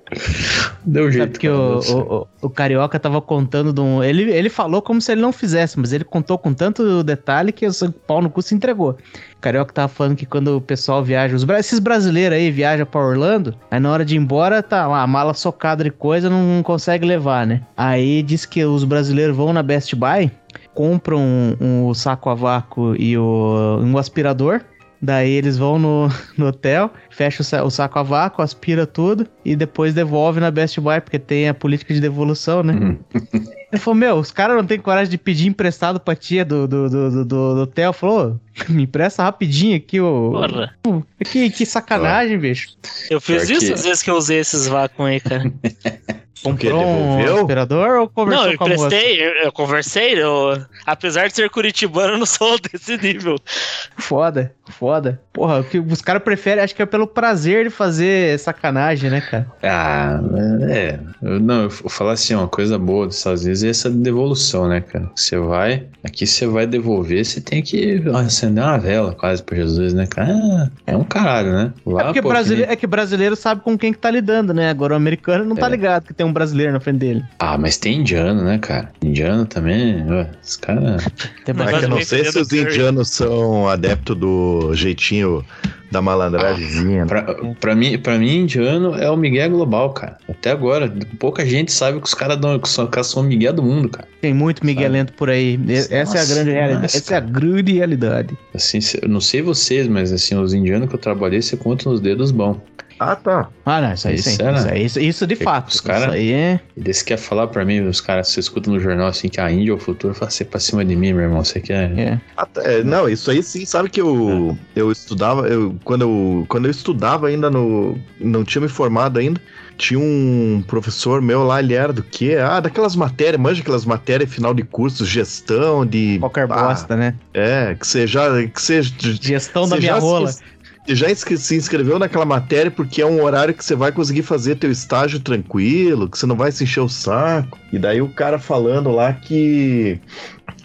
Deu jeito. Sabe que cara, o, o, o, Carioca tava contando de um. Ele, ele falou como se ele não fizesse, mas ele contou com tanto detalhe que o pau no cu se entregou. O Carioca tava falando que quando o pessoal viaja, os, esses brasileiros aí viajam pra Orlando, aí na hora de ir embora tá lá, a mala socada de coisa, não, não consegue levar, né? Aí diz que os brasileiros vão na Best Buy, compram um, um saco a vácuo e o, um aspirador. Daí eles vão no, no hotel, fecha o, sa- o saco a vácuo, aspira tudo e depois devolve na Best Buy, porque tem a política de devolução, né? Uhum. Ele falou, meu, os caras não tem coragem de pedir emprestado pra tia do, do, do, do, do hotel. Falou, "Ô, me empresta rapidinho aqui, ô. Porra. Que, que sacanagem, bicho. Eu fiz isso às vezes que eu usei esses vácuos aí, cara. Comprou um devolveu? aspirador ou conversou não, eu com a moça? emprestei, eu, eu conversei, eu, apesar de ser curitibano, eu não sou desse nível. Foda, foda. Porra, o que os caras preferem, acho que é pelo prazer de fazer sacanagem, né, cara? Ah, é. Eu, não, eu vou falar assim, uma coisa boa dos Estados Unidos é essa devolução, né, cara? Você vai, aqui você vai devolver, você tem que acender uma vela quase por Jesus, né, cara? Ah, É um caralho, né? Lá, é, porque pô, brasileiro, que nem- é que brasileiro sabe com quem que tá lidando, né? Agora o americano não tá É. ligado que tem um brasileiro na frente dele. Ah, mas tem indiano, né, cara? Indiano também, ó, os caras... É que eu não sei se os indianos são adeptos do jeitinho da malandragemzinha. Pra, pra, mim, pra mim, indiano é o Miguel global, cara. Até agora, pouca gente sabe que os caras dão- que são, que são o Miguel do mundo, cara. Tem muito miguelento por aí. Essa é a Nossa, grande realidade. nossa, Essa é a grande realidade. Assim, eu não sei vocês, mas assim, os indianos que eu trabalhei, você conta nos dedos bom. Ah, tá. Ah, não, isso aí Isso sim. é, né? Isso, aí, isso, isso de Porque fato. os cara- Isso aí é. E desse quer falar pra mim, os caras, você escuta no jornal assim que a Índia é o futuro, fala você pra cima de mim, meu irmão. Você quer. é. Ah, tá. É, não, isso aí sim, sabe que eu, eu estudava, eu, quando, eu, quando eu estudava ainda no. Não tinha me formado ainda. Tinha um professor meu lá, ele era do quê? Ah, daquelas matérias, manja aquelas matérias final de curso, gestão de. Qualquer ah, bosta, né? É, que você já. Que você, Gestão da minha rola. Se, já se inscreveu naquela matéria porque é um horário que você vai conseguir fazer teu estágio tranquilo, que você não vai se encher o saco. E daí o cara falando lá que.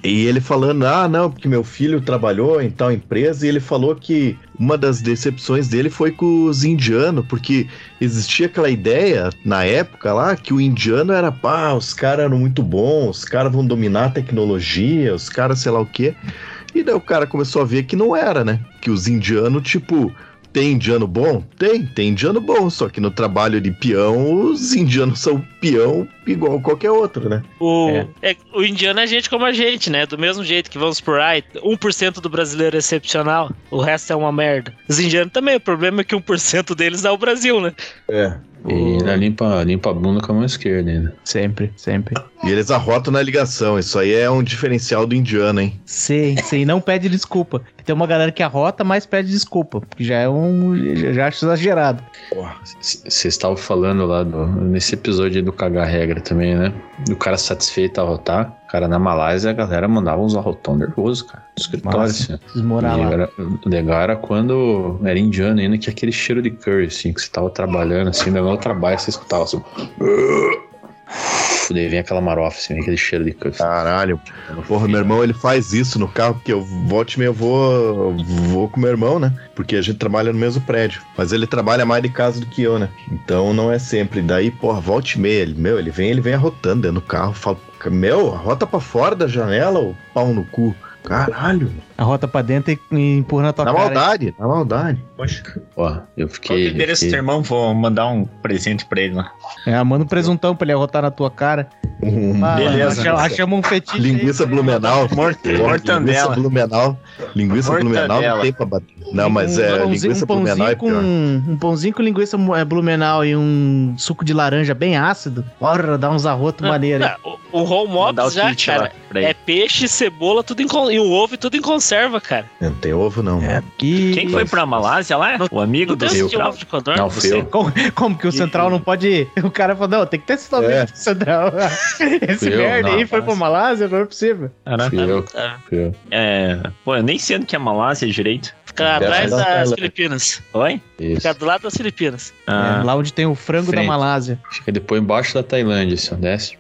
E ele falando, ah, não, porque meu filho trabalhou em tal empresa, e ele falou que uma das decepções dele foi com os indianos, porque existia aquela ideia na época lá que o indiano era, pá, os caras eram muito bons, os caras vão dominar a tecnologia, os caras sei lá o quê. E daí o cara começou a ver que não era, né? Que os indianos, tipo, tem indiano bom? Tem, tem indiano bom, só que no trabalho de peão, os indianos são peão igual qualquer outro, né? O, É. é, o indiano é gente como a gente, né? Do mesmo jeito que vamos por aí, 1% do brasileiro é excepcional, o resto é uma merda. Os indianos também, o problema é que 1% deles é o Brasil, né? É. E ainda limpa, limpa a bunda com a mão esquerda ainda. Sempre, sempre. E eles arrotam na ligação, isso aí é um diferencial do indiano, hein? Sim, sim, não pede desculpa. Tem uma galera que arrota, mas pede desculpa, porque já é um. Já, acho exagerado. Vocês estavam falando lá do- nesse episódio aí do cagar regra também, né? Do cara satisfeito a arrotar. Cara, na Malásia a galera mandava uns arrotão nervoso, cara. No escritório, Massa. assim. Era, o legal era quando era indiano ainda, que aquele cheiro de curry, assim, que você tava trabalhando, assim, no meu trabalho, você escutava assim. Daí vem aquela marofa, assim, aquele cheiro de curry. Caralho. Porra, meu irmão, ele faz isso no carro, porque eu volte e eu vou, vou com meu irmão, né? Porque a gente trabalha no mesmo prédio. Mas ele trabalha mais de casa do que eu, né? Então não é sempre. Daí, porra, volte e meia, ele, meu, ele vem, ele vem arrotando dentro do carro. Fala, meu, arrota pra fora da janela, ô pau no cu. Caralho. Arrota pra dentro e, e empurra na tua Na cara. maldade, na maldade. Poxa, Ó, eu qual que fiquei. o endereço eu do teu fiquei irmão? Vou mandar um presente pra ele lá. É, manda um presuntão pra ele arrotar na tua cara. Um- Ah, Beleza. Achamos, um fetiche. Linguiça aí. Blumenau. Mort- Linguiça mortandela. Blumenau. Linguiça Mortadela. Blumenau não tem pra bater. Não, mas um, é, pãozinho- linguiça um Blumenau pãozinho é com pior. um pãozinho com linguiça é, blumenau e um suco de laranja bem ácido. Bora, dá uns arrotos maneiros. o, o home office já, cara, é peixe, cebola, tudo em, con- e o ovo e tudo em conserva, cara. Não tem ovo, não. É, que... Quem foi pra Malásia lá? O amigo do ovo de codorna? Não, Você- fui eu. Como, como que o Central não pode ir? O cara falou, não, tem que ter esse nome É. do Central. Esse eu, merda não, aí foi pra Malásia, não é possível. Caraca. Ah, fui eu. É, pô, eu nem sei que é Malásia direito. Fica atrás da das Tailândia. Filipinas. Oi? Isso. Fica do lado das Filipinas. Ah, É, lá onde tem o frango da Frente. Malásia. Fica depois embaixo da Tailândia, assim, ó, desce.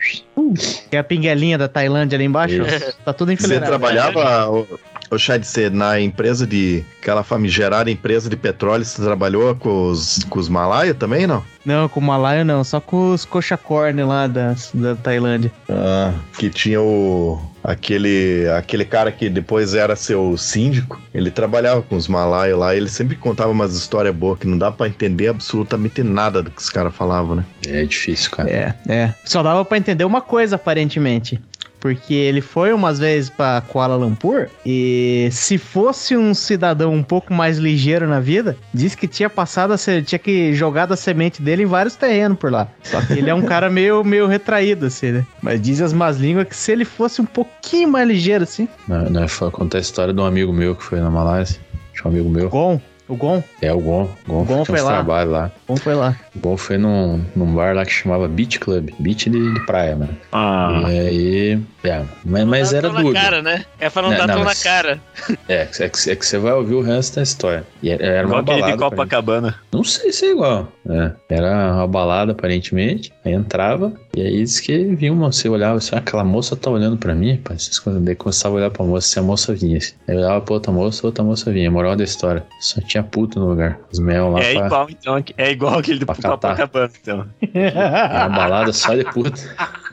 Que é a pinguelinha da Tailândia ali embaixo. Isso. Tá tudo Você enfileirado. trabalhava, ô, Chad, você na empresa de. aquela famigerada empresa de petróleo, você trabalhou com os, com os malaios também, não? Não, com o Malaio não, só com os coxa corne lá da, da Tailândia. Ah, que tinha o. aquele. aquele cara que depois era seu síndico. Ele trabalhava com os malaios lá, ele sempre contava umas histórias boas que não dá pra entender absolutamente nada do que os caras falavam, né? É difícil, cara. É, é. Só dava pra entender uma coisa, aparentemente. Porque ele foi umas vezes pra Kuala Lumpur e se fosse um cidadão um pouco mais ligeiro na vida, disse que tinha passado a ser, tinha que jogado a semente dele em vários terrenos por lá. Só que ele é um cara meio, meio retraído, assim, né? Mas diz as más línguas que se ele fosse um pouquinho mais ligeiro, assim. Não, não, foi contar a história de um amigo meu que foi na Malásia. Tinha um amigo meu. Gon, o Gon, É o Gon. Gon, O Gon foi lá. trabalhos lá. o Gon foi lá. O Gon foi num, num bar lá que chamava Beach Club. Beach de, de praia, mano. ah, E aí. É, mas, mas era duro. na cara, né? É pra não, Não, dar não, tão mas- na cara. É, é que, é que você vai ouvir o resto da história. E era, era igual uma aquele de balada. aparentemente. Copacabana. Não sei se é igual. É, era uma balada, aparentemente. Aí entrava, e aí disse que vinha uma. Você olhava assim, ah, aquela moça tá olhando pra mim, pai. Vocês quando- Daí começava a olhar pra moça, se a moça vinha. Assim. Aí olhava pra outra moça, outra moça vinha. Moral da história. Só tinha puto no lugar. Os mel lá É pra- igual, então. É igual aquele do. Copacabana, então. Era uma balada só de puta.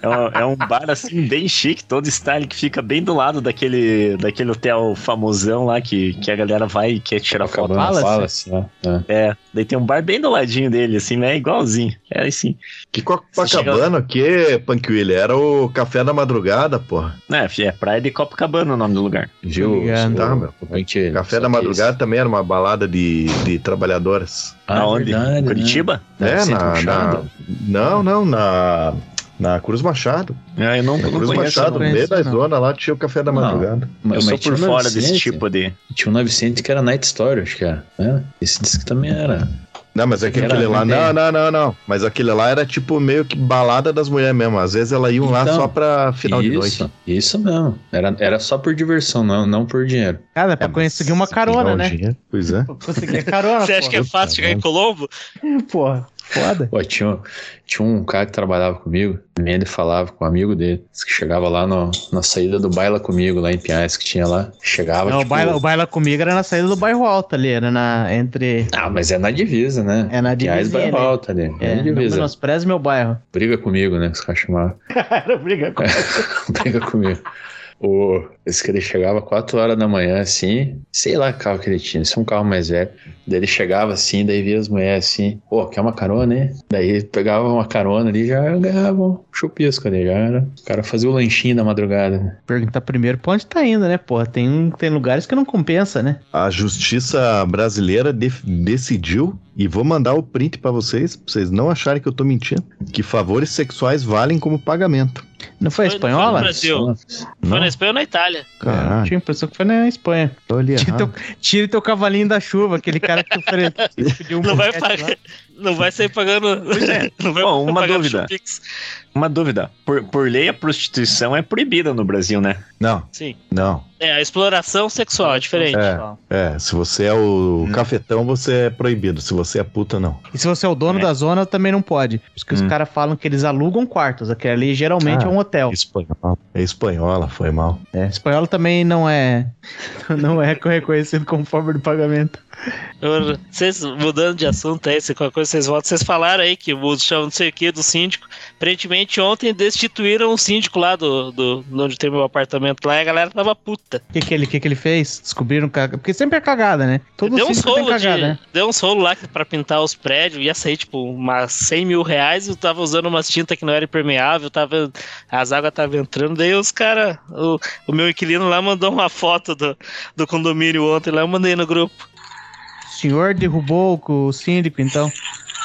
É um, é um bar assim, bem chique, todo style, que fica bem do lado daquele, daquele hotel famosão lá que, que a galera vai e quer tirar foto. Palace? Palace, né? É. É, daí tem um bar bem do ladinho dele, assim, mas é igualzinho. É assim. Que Copacabana, que, Punk Willy? Era o café da madrugada, porra. É, é Praia de Copacabana o nome do lugar. Ligado. Tá, meu. O Café da que madrugada também era uma balada de, de trabalhadoras. Ah, Aonde? verdade, Curitiba? Né? é, na, na. Machado? Não, não, na. Na Cruz Machado. É, eu não, Na não Cruz conheço. Machado, no meio da zona lá tinha o café da madrugada. Mas- Eu sou por fora 900, desse tipo de. Tinha um 900 que era Night Story, acho que era. Né? Esse disse que também era. Não, mas é aquele lá. não Não, não, não, não. Mas aquele lá era tipo meio que balada das mulheres mesmo. Às vezes elas iam lá Então, só pra final de isso, noite. isso mesmo. Era, era só por diversão, não, não por dinheiro. Cara, é pra É, conseguir uma carona, né? de- Pois é. Conseguir carona, Você acha que é fácil chegar em Colombo? Porra, foda. Pô, tinha, tinha um cara que trabalhava comigo, ele falava com um amigo dele, que chegava lá no- na saída do Baila Comigo, lá em Pinhais, que tinha lá. Chegava, Não, o, tipo... baila, o Baila Comigo era na saída do bairro alto ali, era na, entre... Ah, mas é na divisa, né? É na Pinhais, divisinha, Bairro né? Alto ali. É, É, na não divisa. menospreze meu bairro. Briga comigo, né? Que os caras chamavam. Cara, briga com Briga comigo. O, esse que ele chegava 4 horas da manhã, assim, sei lá que carro que ele tinha, isso é um carro mais velho. Daí ele chegava assim, daí via as mulheres assim, pô, quer uma carona, né? Daí ele pegava uma carona ali, já ganhava um chupisco ali, já era. O cara fazia o lanchinho da madrugada, né? Perguntar primeiro pra onde tá indo, né, porra? Tem, tem lugares que não compensa, né? A justiça brasileira def- decidiu, e vou mandar o print pra vocês, pra vocês não acharem que eu tô mentindo, que favores sexuais valem como pagamento. Não foi a Foi- foi no espanhola? Brasil. Só- Foi Não, na Espanha ou na Itália? caralho, Tinha a impressão que foi na Espanha. tô ali Tira teu, tire teu cavalinho da chuva, aquele cara que ofere- que pediu um Não vai pagar. Não vai sair pagando. Não vai Bom, uma dúvida. Chupix. Uma dúvida. Por, por lei, a prostituição é proibida no Brasil, né? Não, Sim. não. É, a exploração sexual é diferente. É, é, se você é o cafetão, você é proibido. Se você é puta, não. E se você é o dono da zona, também não pode. Porque os Hum. caras falam que eles alugam quartos. Aquele ali geralmente Ah. é um hotel. Espanhola. É espanhola, foi mal. É, espanhol também não é não é reconhecido como forma de pagamento. Eu- Vocês, mudando de assunto aí, se qualquer coisa vocês voltam, vocês falaram aí que o chão não sei o que do síndico. Aparentemente ontem destituíram o síndico lá do, do, onde tem meu apartamento lá e a galera tava puta. O que, que, ele, que, que ele fez? Descobriram caga... Porque sempre é cagada, né? Todo deu um solo cagada, de, né? Deu um solo lá pra pintar os prédios, ia sair tipo umas 100 mil reais, eu tava usando umas tintas que não era impermeável, tava, as águas estavam entrando, daí os caras, o, o meu inquilino lá mandou uma foto do, do condomínio ontem lá, eu mandei no grupo. Senhor derrubou o síndico, então.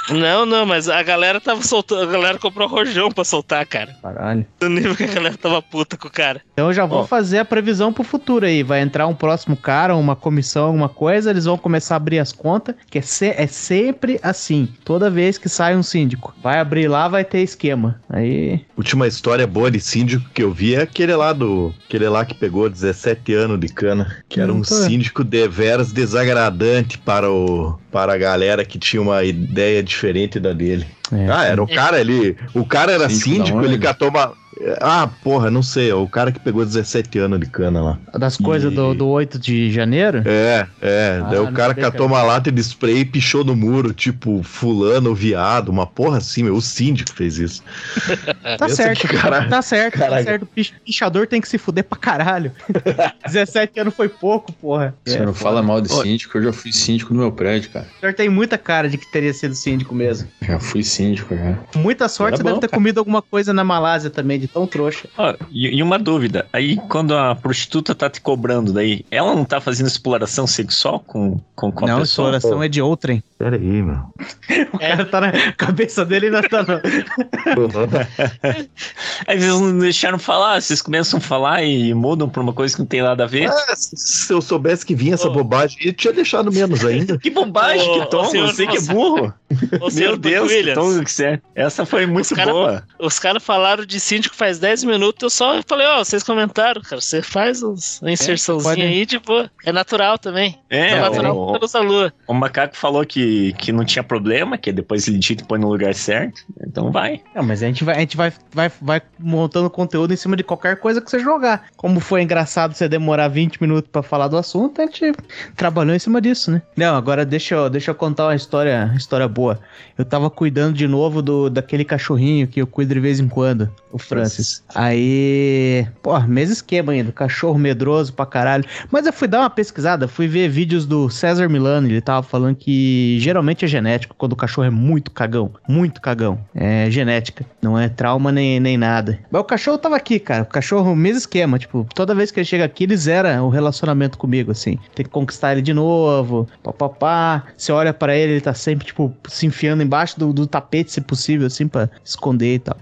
Não, não, mas a galera tava soltando, a galera comprou rojão pra soltar, cara. Caralho. Do nível que a galera tava puta com o cara. Então eu já vou Ó. fazer a previsão pro futuro aí. Vai entrar um próximo cara, uma comissão, alguma coisa, eles vão começar a abrir as contas, que é, se- é sempre assim. Toda vez que sai um síndico. Vai abrir lá, vai ter esquema. Aí. Última história boa de síndico que eu vi é aquele lá do. Aquele lá que pegou 17 anos de cana. Que era um síndico deveras desagradante para o. Para a galera que tinha uma ideia diferente da dele. É. Ah, era o cara ali. O cara era Síndico ele catou uma. Ah, porra, não sei. O cara que pegou 17 anos de cana lá. Das coisas E- do, do 8 de janeiro? É, é. Ah, daí o cara catou cara. uma lata de spray e pichou no muro, tipo, fulano, viado, uma porra assim, meu. O síndico fez isso. Tá certo, que caralho. tá certo, tá certo. Pich- Pichador tem que se fuder pra caralho. 17 anos foi pouco, porra. Você É, não fala mal de síndico, eu já fui síndico no meu prédio, cara. O senhor tem muita cara de que teria sido síndico mesmo. Já fui síndico, já. Com muita sorte, Era você bom, deve ter cara. comido alguma coisa na Malásia também, de tão trouxa. Ó, e, e uma dúvida. Aí, quando a prostituta tá te cobrando daí, ela não tá fazendo exploração sexual com, com, com a não, pessoa? exploração é de outrem. Pera aí, meu. O cara tá na cabeça dele e ainda tá no... Aí vocês não deixaram falar, vocês começam a falar e mudam pra uma coisa que não tem nada a ver. Ah, se eu soubesse que vinha essa bobagem, eu tinha deixado menos ainda. Que bobagem, Ô, que tom, senhor, você que é burro. Meu Deus, que tom que você é. Essa foi muito cara- boa. Os caras falaram de síndico faz 10 minutos, eu só falei, ó, vocês comentaram, cara, você faz uns, uma inserçãozinha pode- aí, tipo, é natural também. É, É, natural o, pela lua. o macaco falou que, que não tinha problema, que depois ele edita e põe no lugar certo. Então vai. Não, mas a gente, vai, a gente vai, vai, vai montando conteúdo em cima de qualquer coisa que você jogar. Como foi engraçado você demorar 20 minutos pra falar do assunto, a gente trabalhou em cima disso, né? Não, agora deixa eu, deixa eu contar uma história, história boa. Eu tava cuidando de novo do, daquele cachorrinho que eu cuido de vez em quando, o Francis. Aí, pô, mesmo esquema ainda, cachorro medroso pra caralho. Mas eu fui dar uma pesquisada, fui ver vídeos do César Milano, ele tava falando que geralmente é genético, quando o cachorro é muito cagão, muito cagão. É genética, não é trauma nem, nem nada. Mas o cachorro tava aqui, cara, o cachorro, mesmo esquema, tipo, toda vez que ele chega aqui, ele zera o relacionamento comigo, assim. Tem que conquistar ele de novo, papapá. Você olha pra ele, ele tá sempre, tipo, se enfiando embaixo do, do tapete, se possível, assim, pra esconder e tal.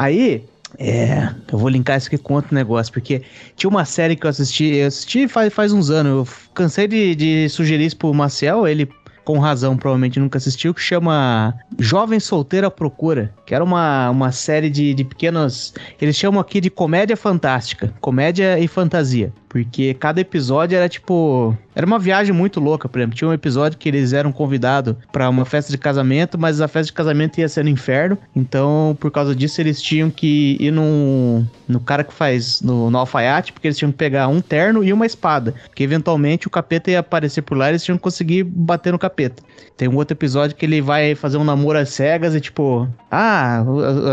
Aí, é, eu vou linkar isso aqui com outro negócio, porque tinha uma série que eu assisti, eu assisti faz, faz uns anos, eu cansei de, de sugerir isso pro Maciel, ele com razão, provavelmente nunca assistiu, que chama Jovem Solteira Procura, que era uma, uma série de, de pequenos. Eles chamam aqui de comédia fantástica, comédia e fantasia. Porque cada episódio era tipo. Era uma viagem muito louca, por exemplo. Tinha um episódio que eles eram convidados para uma festa de casamento, mas a festa de casamento ia ser no inferno. Então, por causa disso, eles tinham que ir no, no cara que faz no, no alfaiate, porque eles tinham que pegar um terno e uma espada. Porque eventualmente o capeta ia aparecer por lá e eles tinham que conseguir bater no capeta. Tem um outro episódio que ele vai fazer um namoro às cegas e tipo, ah,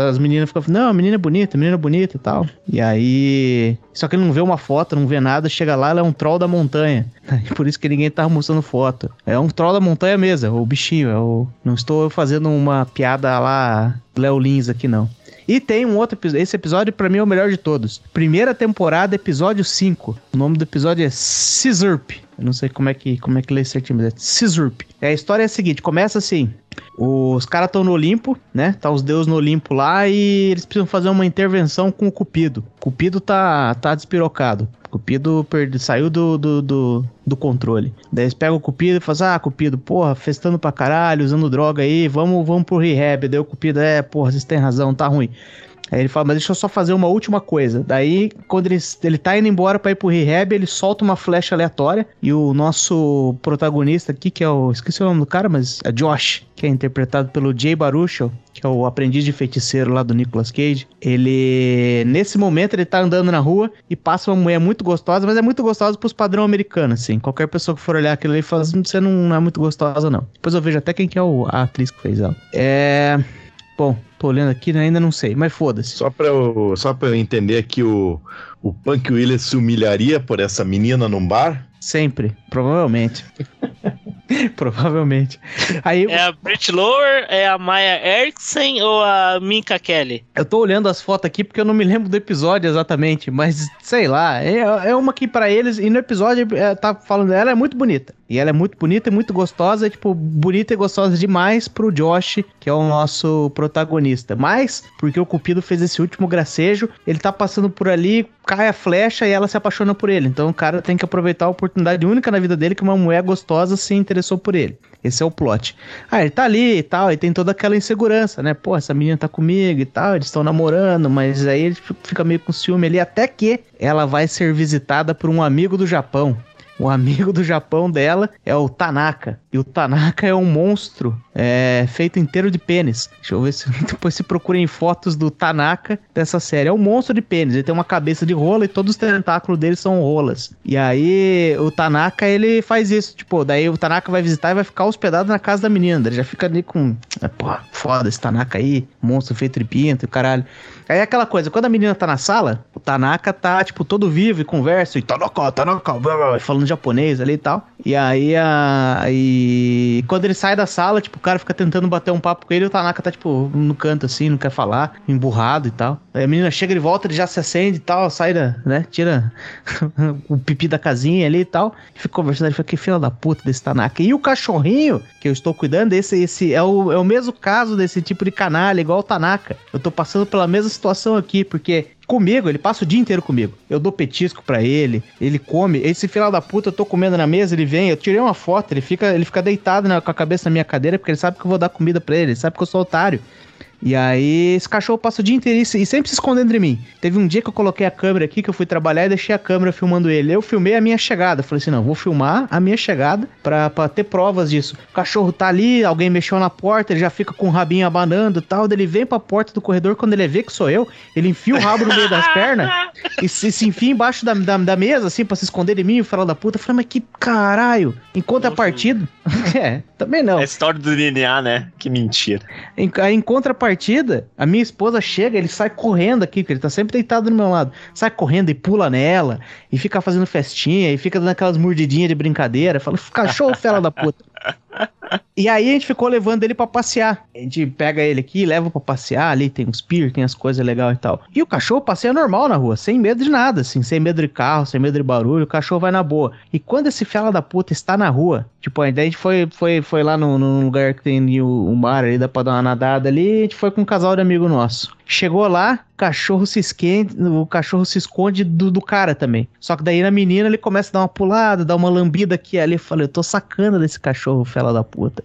as meninas ficam, não, a menina é bonita, a menina é bonita e tal. E aí. Só que ele não vê uma foto, não vê nada, chega lá, ela é um troll da montanha. Por isso que ninguém tava mostrando foto. É um troll da montanha mesmo, é o bichinho, é o. Não estou fazendo uma piada lá, Léo Lins aqui, não. E tem um outro episódio. Esse episódio, para mim, é o melhor de todos. Primeira temporada, episódio 5. O nome do episódio é Scissorp. Eu não sei como é que, como é que lê certinho, mas é Scissorp. A história é a seguinte: começa assim. Os caras estão no Olimpo, né? Tá os deuses no Olimpo lá e eles precisam fazer uma intervenção com o Cupido. Cupido tá, tá despirocado. Cupido perde, saiu do, do, do, do, controle. Daí eles pegam o Cupido e falam: Ah, Cupido, porra, festando pra caralho, usando droga aí, vamos, vamos pro rehab. Daí o Cupido, é, porra, vocês têm razão, tá ruim. Aí ele fala, mas deixa eu só fazer uma última coisa. Daí, quando ele, ele tá indo embora pra ir pro rehab, ele solta uma flecha aleatória. E o nosso protagonista aqui, que é o. Esqueci o nome do cara, mas é Josh, que é interpretado pelo Jay Baruchel, que é o aprendiz de feiticeiro lá do Nicolas Cage. Ele. Nesse momento, ele tá andando na rua e passa uma mulher muito gostosa, mas é muito gostosa pros padrão americano, assim. Qualquer pessoa que for olhar aquilo ali fala assim, você não é muito gostosa, não. Depois eu vejo até quem que é a atriz que fez ela. É. Bom, tô olhando aqui, né, ainda não sei, mas foda-se. Só pra, eu, só pra eu entender que o, o Punk Williams se humilharia por essa menina num bar? Sempre, provavelmente. provavelmente. Aí, É a Brit Lower, é a Maya Erickson ou a Minka Kelly? eu tô olhando as fotos aqui porque eu não me lembro do episódio exatamente, mas sei lá, é, é uma que pra eles, e no episódio é, tá falando, ela é muito bonita. E ela é muito bonita e muito gostosa, tipo, bonita e gostosa demais pro Josh, que é o nosso protagonista. Mas, porque o Cupido fez esse último gracejo, ele tá passando por ali, cai a flecha e ela se apaixona por ele. Então o cara tem que aproveitar a oportunidade única na vida dele que uma mulher gostosa se interessou por ele. Esse é o plot. Ah, ele tá ali e tal, e tem toda aquela insegurança, né? Pô, essa menina tá comigo e tal, eles estão namorando, mas aí ele fica meio com ciúme ali, até que ela vai ser visitada por um amigo do Japão. O amigo do Japão dela é o Tanaka. E o Tanaka é um monstro é, feito inteiro de pênis. Deixa eu ver se depois se procurem fotos do Tanaka dessa série. É um monstro de pênis. Ele tem uma cabeça de rola e todos os tentáculos dele são rolas. E aí o Tanaka ele faz isso. Tipo, daí o Tanaka vai visitar e vai ficar hospedado na casa da menina. Ele já fica ali com. ah, Pô, foda esse Tanaka aí. Monstro feito de pinto e caralho. Aí é aquela coisa, quando a menina tá na sala, o Tanaka tá, tipo, todo vivo e conversa, e Tanaka, Tanaka, blá, blá, falando japonês ali e tal. E aí, a, e quando ele sai da sala, tipo, o cara fica tentando bater um papo com ele, e o Tanaka tá, tipo, no canto assim, não quer falar, emburrado e tal. Aí a menina chega de volta, ele já se acende e tal, sai da, né, tira o pipi da casinha ali e tal, e fica conversando, ele fala, que filha da puta desse Tanaka. E o cachorrinho, que eu estou cuidando, esse, esse é o, é o mesmo caso desse tipo de canalha, igual o Tanaka. Eu tô passando pela mesma situação aqui, porque comigo, ele passa o dia inteiro comigo. Eu dou petisco pra ele, ele come. Esse final da puta, eu tô comendo na mesa, ele vem, eu tirei uma foto, ele fica, ele fica deitado com a cabeça na minha cadeira, porque ele sabe que eu vou dar comida pra ele, ele sabe que eu sou otário. E aí, esse cachorro passa o dia inteiro e se- sempre se escondendo de mim. Teve um dia que eu coloquei a câmera aqui, que eu fui trabalhar e deixei a câmera filmando ele. Eu filmei a minha chegada. Falei assim: não, vou filmar a minha chegada pra, pra ter provas disso. O cachorro tá ali, alguém mexeu na porta, ele já fica com o rabinho abanando e tal. Ele vem pra porta do corredor, quando ele vê que sou eu, ele enfia o rabo no meio das pernas e se, se enfia embaixo da, da, da mesa, assim, pra se esconder de mim, o fala da puta. Eu falei, mas que caralho. Enquanto a partida. é, também não. É a história do DNA, né? Que mentira. Em, aí, em contrapartida, a minha esposa chega, ele sai correndo aqui, porque ele tá sempre deitado do meu lado. Sai correndo e pula nela, e fica fazendo festinha, e fica dando aquelas mordidinhas de brincadeira. Fala, cachorro fela da puta. E aí a gente ficou levando ele pra passear. A gente pega ele aqui, leva pra passear, ali tem uns pier, tem as coisas legais e tal. E o cachorro passeia normal na rua, sem medo de nada, assim, sem medo de carro, sem medo de barulho, o cachorro vai na boa. E quando esse fela da puta está na rua, tipo, a gente foi, foi, foi lá no lugar que tem o, o mar ali, dá pra dar uma nadada ali, a gente foi com um casal de amigo nosso. Chegou lá, cachorro se esquente, o cachorro se esconde do, do cara também. Só que daí na menina ele começa a dar uma pulada, dar uma lambida aqui ali. Eu falei, eu tô sacando desse cachorro, fela da puta.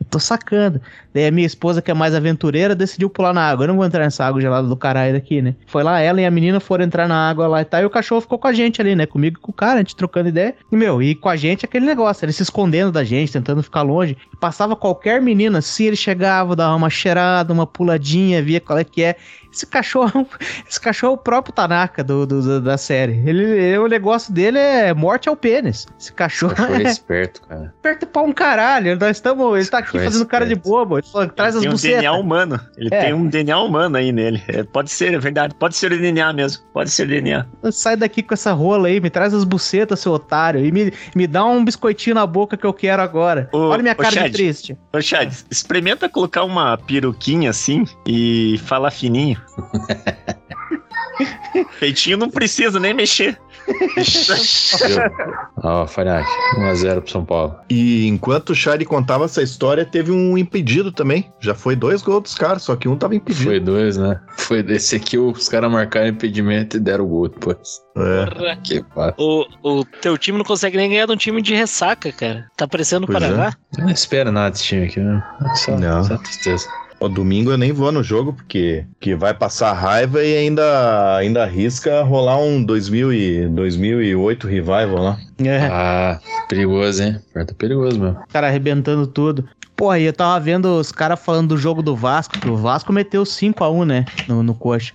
Eu tô sacando. Daí a minha esposa, que é mais aventureira, decidiu pular na água. Eu não vou entrar nessa água gelada do caralho daqui, né? Foi lá, ela e a menina foram entrar na água lá e tal. E o cachorro ficou com a gente ali, né? Comigo e com o cara, a gente trocando ideia. E, meu, e com a gente aquele negócio, ele se escondendo da gente, tentando ficar longe. Passava qualquer menina assim, ele chegava, dava uma cheirada, uma puladinha, via qual é que é. Esse cachorro, esse cachorro é o próprio Tanaka do, do- da série. Ele, ele- o negócio dele é morte ao pênis. Esse cachorro Cachorro é é esperto, cara. perto pra um caralho. Nós estamos. Ele tá aqui é fazendo cara de esperto. bobo. Ele falou, traz as tem um bucetas. DNA humano. Ele É. tem um DNA humano aí nele. É, pode ser, é verdade. Pode ser o DNA mesmo. Pode ser o DNA. Sai daqui com essa rola aí, me traz as bucetas, seu otário. E me, me dá um biscoitinho na boca que eu quero agora. Ô, Olha minha cara de Chad. triste. Ô, Chad, experimenta colocar uma peruquinha assim e falar fininho. Feitinho não precisa nem mexer. Ó, Fariak, 1x0 pro São Paulo. E enquanto o Shari contava essa história, teve um impedido também. Já foi dois gols dos caras, só que um tava impedido. Foi dois, né? Foi desse aqui, os caras marcaram impedimento e deram o gol depois. É. Que. O, o teu time não consegue nem ganhar de um time de ressaca, cara. Tá parecendo o Pois Paraná. Eu não espero nada desse time aqui, né? Só, Não. só tristeza. Ó, domingo eu nem vou no jogo, porque que vai passar raiva e ainda, ainda arrisca rolar um 2000 e, 2008 revival lá. É, Ah, perigoso, hein? Tá perigoso mesmo. o cara arrebentando tudo. Porra, e eu tava vendo os caras falando do jogo do Vasco, que o Vasco meteu 5x1, né? No, no coxa.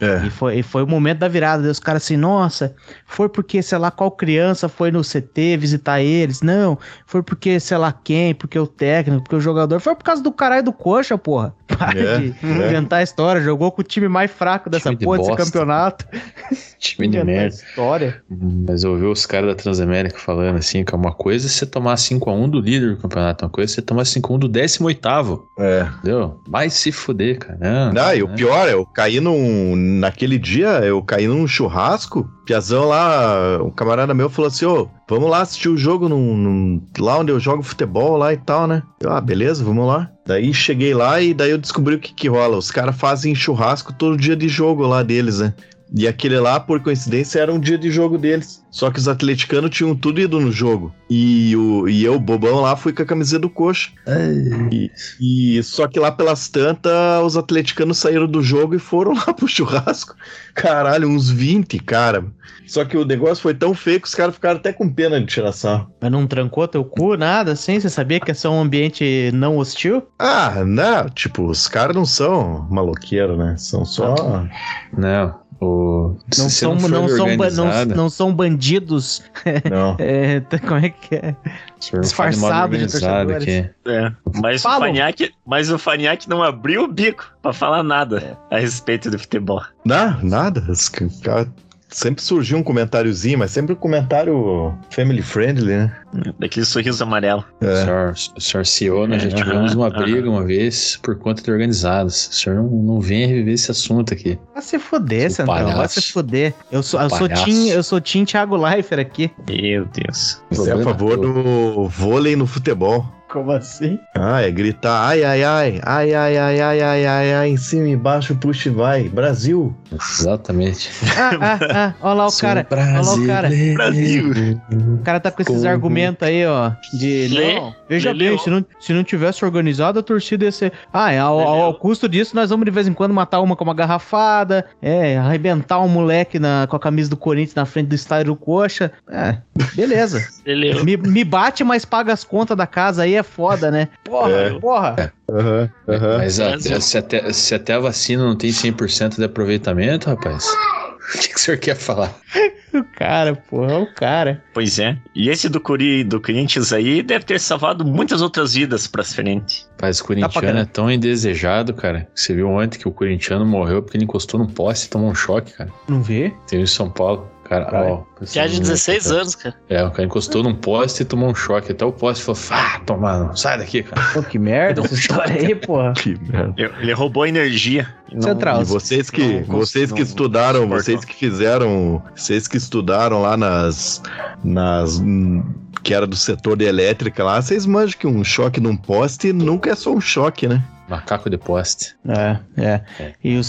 É. E foi, e foi o momento da virada. Os caras assim, nossa, foi porque, sei lá, qual criança foi no CT visitar eles. Não, foi porque, sei lá quem, porque o técnico, porque o jogador. Foi por causa do caralho do coxa, porra. Para É, de é. inventar a história. Jogou com o time mais fraco dessa Time de porra desse bosta. campeonato. Time de merda. história. Mas eu ouvi os caras da Transamérica falando assim, que é uma coisa é você tomar 5x1 do líder do campeonato, uma coisa é você tomar 5x1 do 18º. É. Entendeu? Vai se fuder, cara. Não, Não, e o pior, eu caí num. Naquele dia, eu caí num churrasco. Piazão lá, um camarada meu falou assim: ô, vamos lá assistir o jogo num, num- lá onde eu jogo futebol lá e tal, né? Eu, ah, beleza, vamos lá. Daí cheguei lá e daí eu descobri o que que rola. Os caras fazem churrasco todo dia de jogo lá deles, né? E aquele lá, por coincidência, era um dia de jogo deles. Só que os atleticanos tinham tudo ido no jogo. E, o, e eu, bobão lá, fui com a camiseta do coxa. E, e só que lá pelas tantas, os atleticanos saíram do jogo e foram lá pro churrasco. Caralho, uns 20, cara. Só que o negócio foi tão feio que os caras ficaram até com pena de tirar sarro. Mas não trancou teu cu, nada assim? Você sabia que é um ambiente não hostil? Ah, não, tipo, os caras não são maloqueiros, né? São só. Não. O... Não se são, for não, são, não, não são bandidos. Não. É, como é que é? disfarçado de torcedores. aqui. É. Mas o. Fanhaque, mas o Fanhaque não abriu o bico pra falar nada a respeito do futebol. Não, nada. Os ca- cara- Sempre surgiu um comentáriozinho, mas sempre um comentário family friendly, né? Daquele sorriso amarelo. É. Senhor, senhor CEO, nós já É, tivemos uma briga uma vez por conta de organizados. O senhor não, não vem reviver esse assunto aqui. Vai se fuder, Centrão. Vai se fuder. Eu sou, eu sou. Tim, eu sou Tim Thiago Leifert aqui. Meu Deus. Você é a favor do vôlei no futebol. Como assim? Ah, é gritar ai, ai, ai, ai, ai, ai, ai, ai, ai, ai, em cima, embaixo, puxa e vai. Brasil. Exatamente. Ah, ah, ah. Olha lá o Sou cara. Olha lá o cara. brasileiro. O cara tá com esses Como- argumentos aí, ó. De. Lê. Não, veja Lê, bem, lê, se não, se não tivesse organizado, a torcida ia ser. Ah, é, ao, ao- ao custo disso, nós vamos de vez em quando matar uma com uma garrafada. É, arrebentar um moleque na, com a camisa do Corinthians na frente do estádio do Coxa. É, beleza. Ele, me, me bate, mas paga as contas da casa aí é foda, né? Porra, É. porra. Aham, aham. Mas a- Brasil. se, até, se até a vacina não tem 100% de aproveitamento, rapaz, o que, que o senhor quer falar? O cara, porra, o cara. Pois é. E esse do, Curi, do Corinthians aí deve ter salvado muitas outras vidas pra frente. Rapaz, o Tá corintiano caralho. é tão indesejado, cara. que Você viu ontem que o corintiano morreu porque ele encostou num poste e tomou um choque, cara. Não vê? Tem em São Paulo. Cara, ó. já de 16 anos, cara. É, o cara encostou num poste e tomou um choque. Até o poste falou: ah, toma, sai daqui, cara. Pô, que merda essa história aí, porra. Que merda. Ele roubou energia. E não- Central. E vocês que, Não, vocês que não- estudaram, não vocês que fizeram, vocês que estudaram lá nas, nas, que era do setor de elétrica lá, vocês manjam que um choque num poste nunca é só um choque, né? Macaco de poste. É, é. É. E o,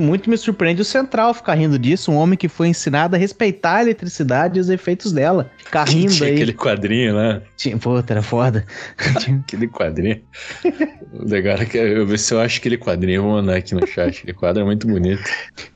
muito me surpreende o Central ficar rindo disso, um homem que foi ensinado a respeitar a eletricidade e os efeitos dela. Ficar rindo Tinha aí. aquele quadrinho lá. Tinha, puta, era foda. Aquele quadrinho. Legal é que eu ver se eu acho aquele quadrinho, vou mandar aqui no chat. Aquele quadro é muito bonito.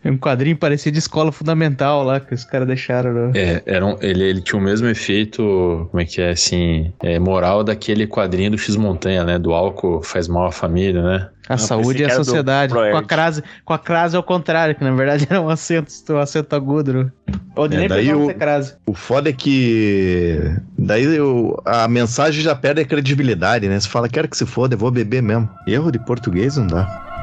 um quadrinho parecia de escola fundamental lá, que os caras deixaram. né? É, era um- ele, ele tinha o mesmo efeito, como é que é, assim, é, moral daquele quadrinho do X-Montanha, né? Do álcool faz mal à família, né? A Ah, saúde e a sociedade. Com a, crase, com a crase ao contrário, que na verdade era um acento, um acento agudo. né? Pode É, nem daí o... crase. O foda é que. Daí eu- a mensagem já perde a credibilidade, né? Você fala, quero que se foda, eu vou beber mesmo. Erro de português não dá.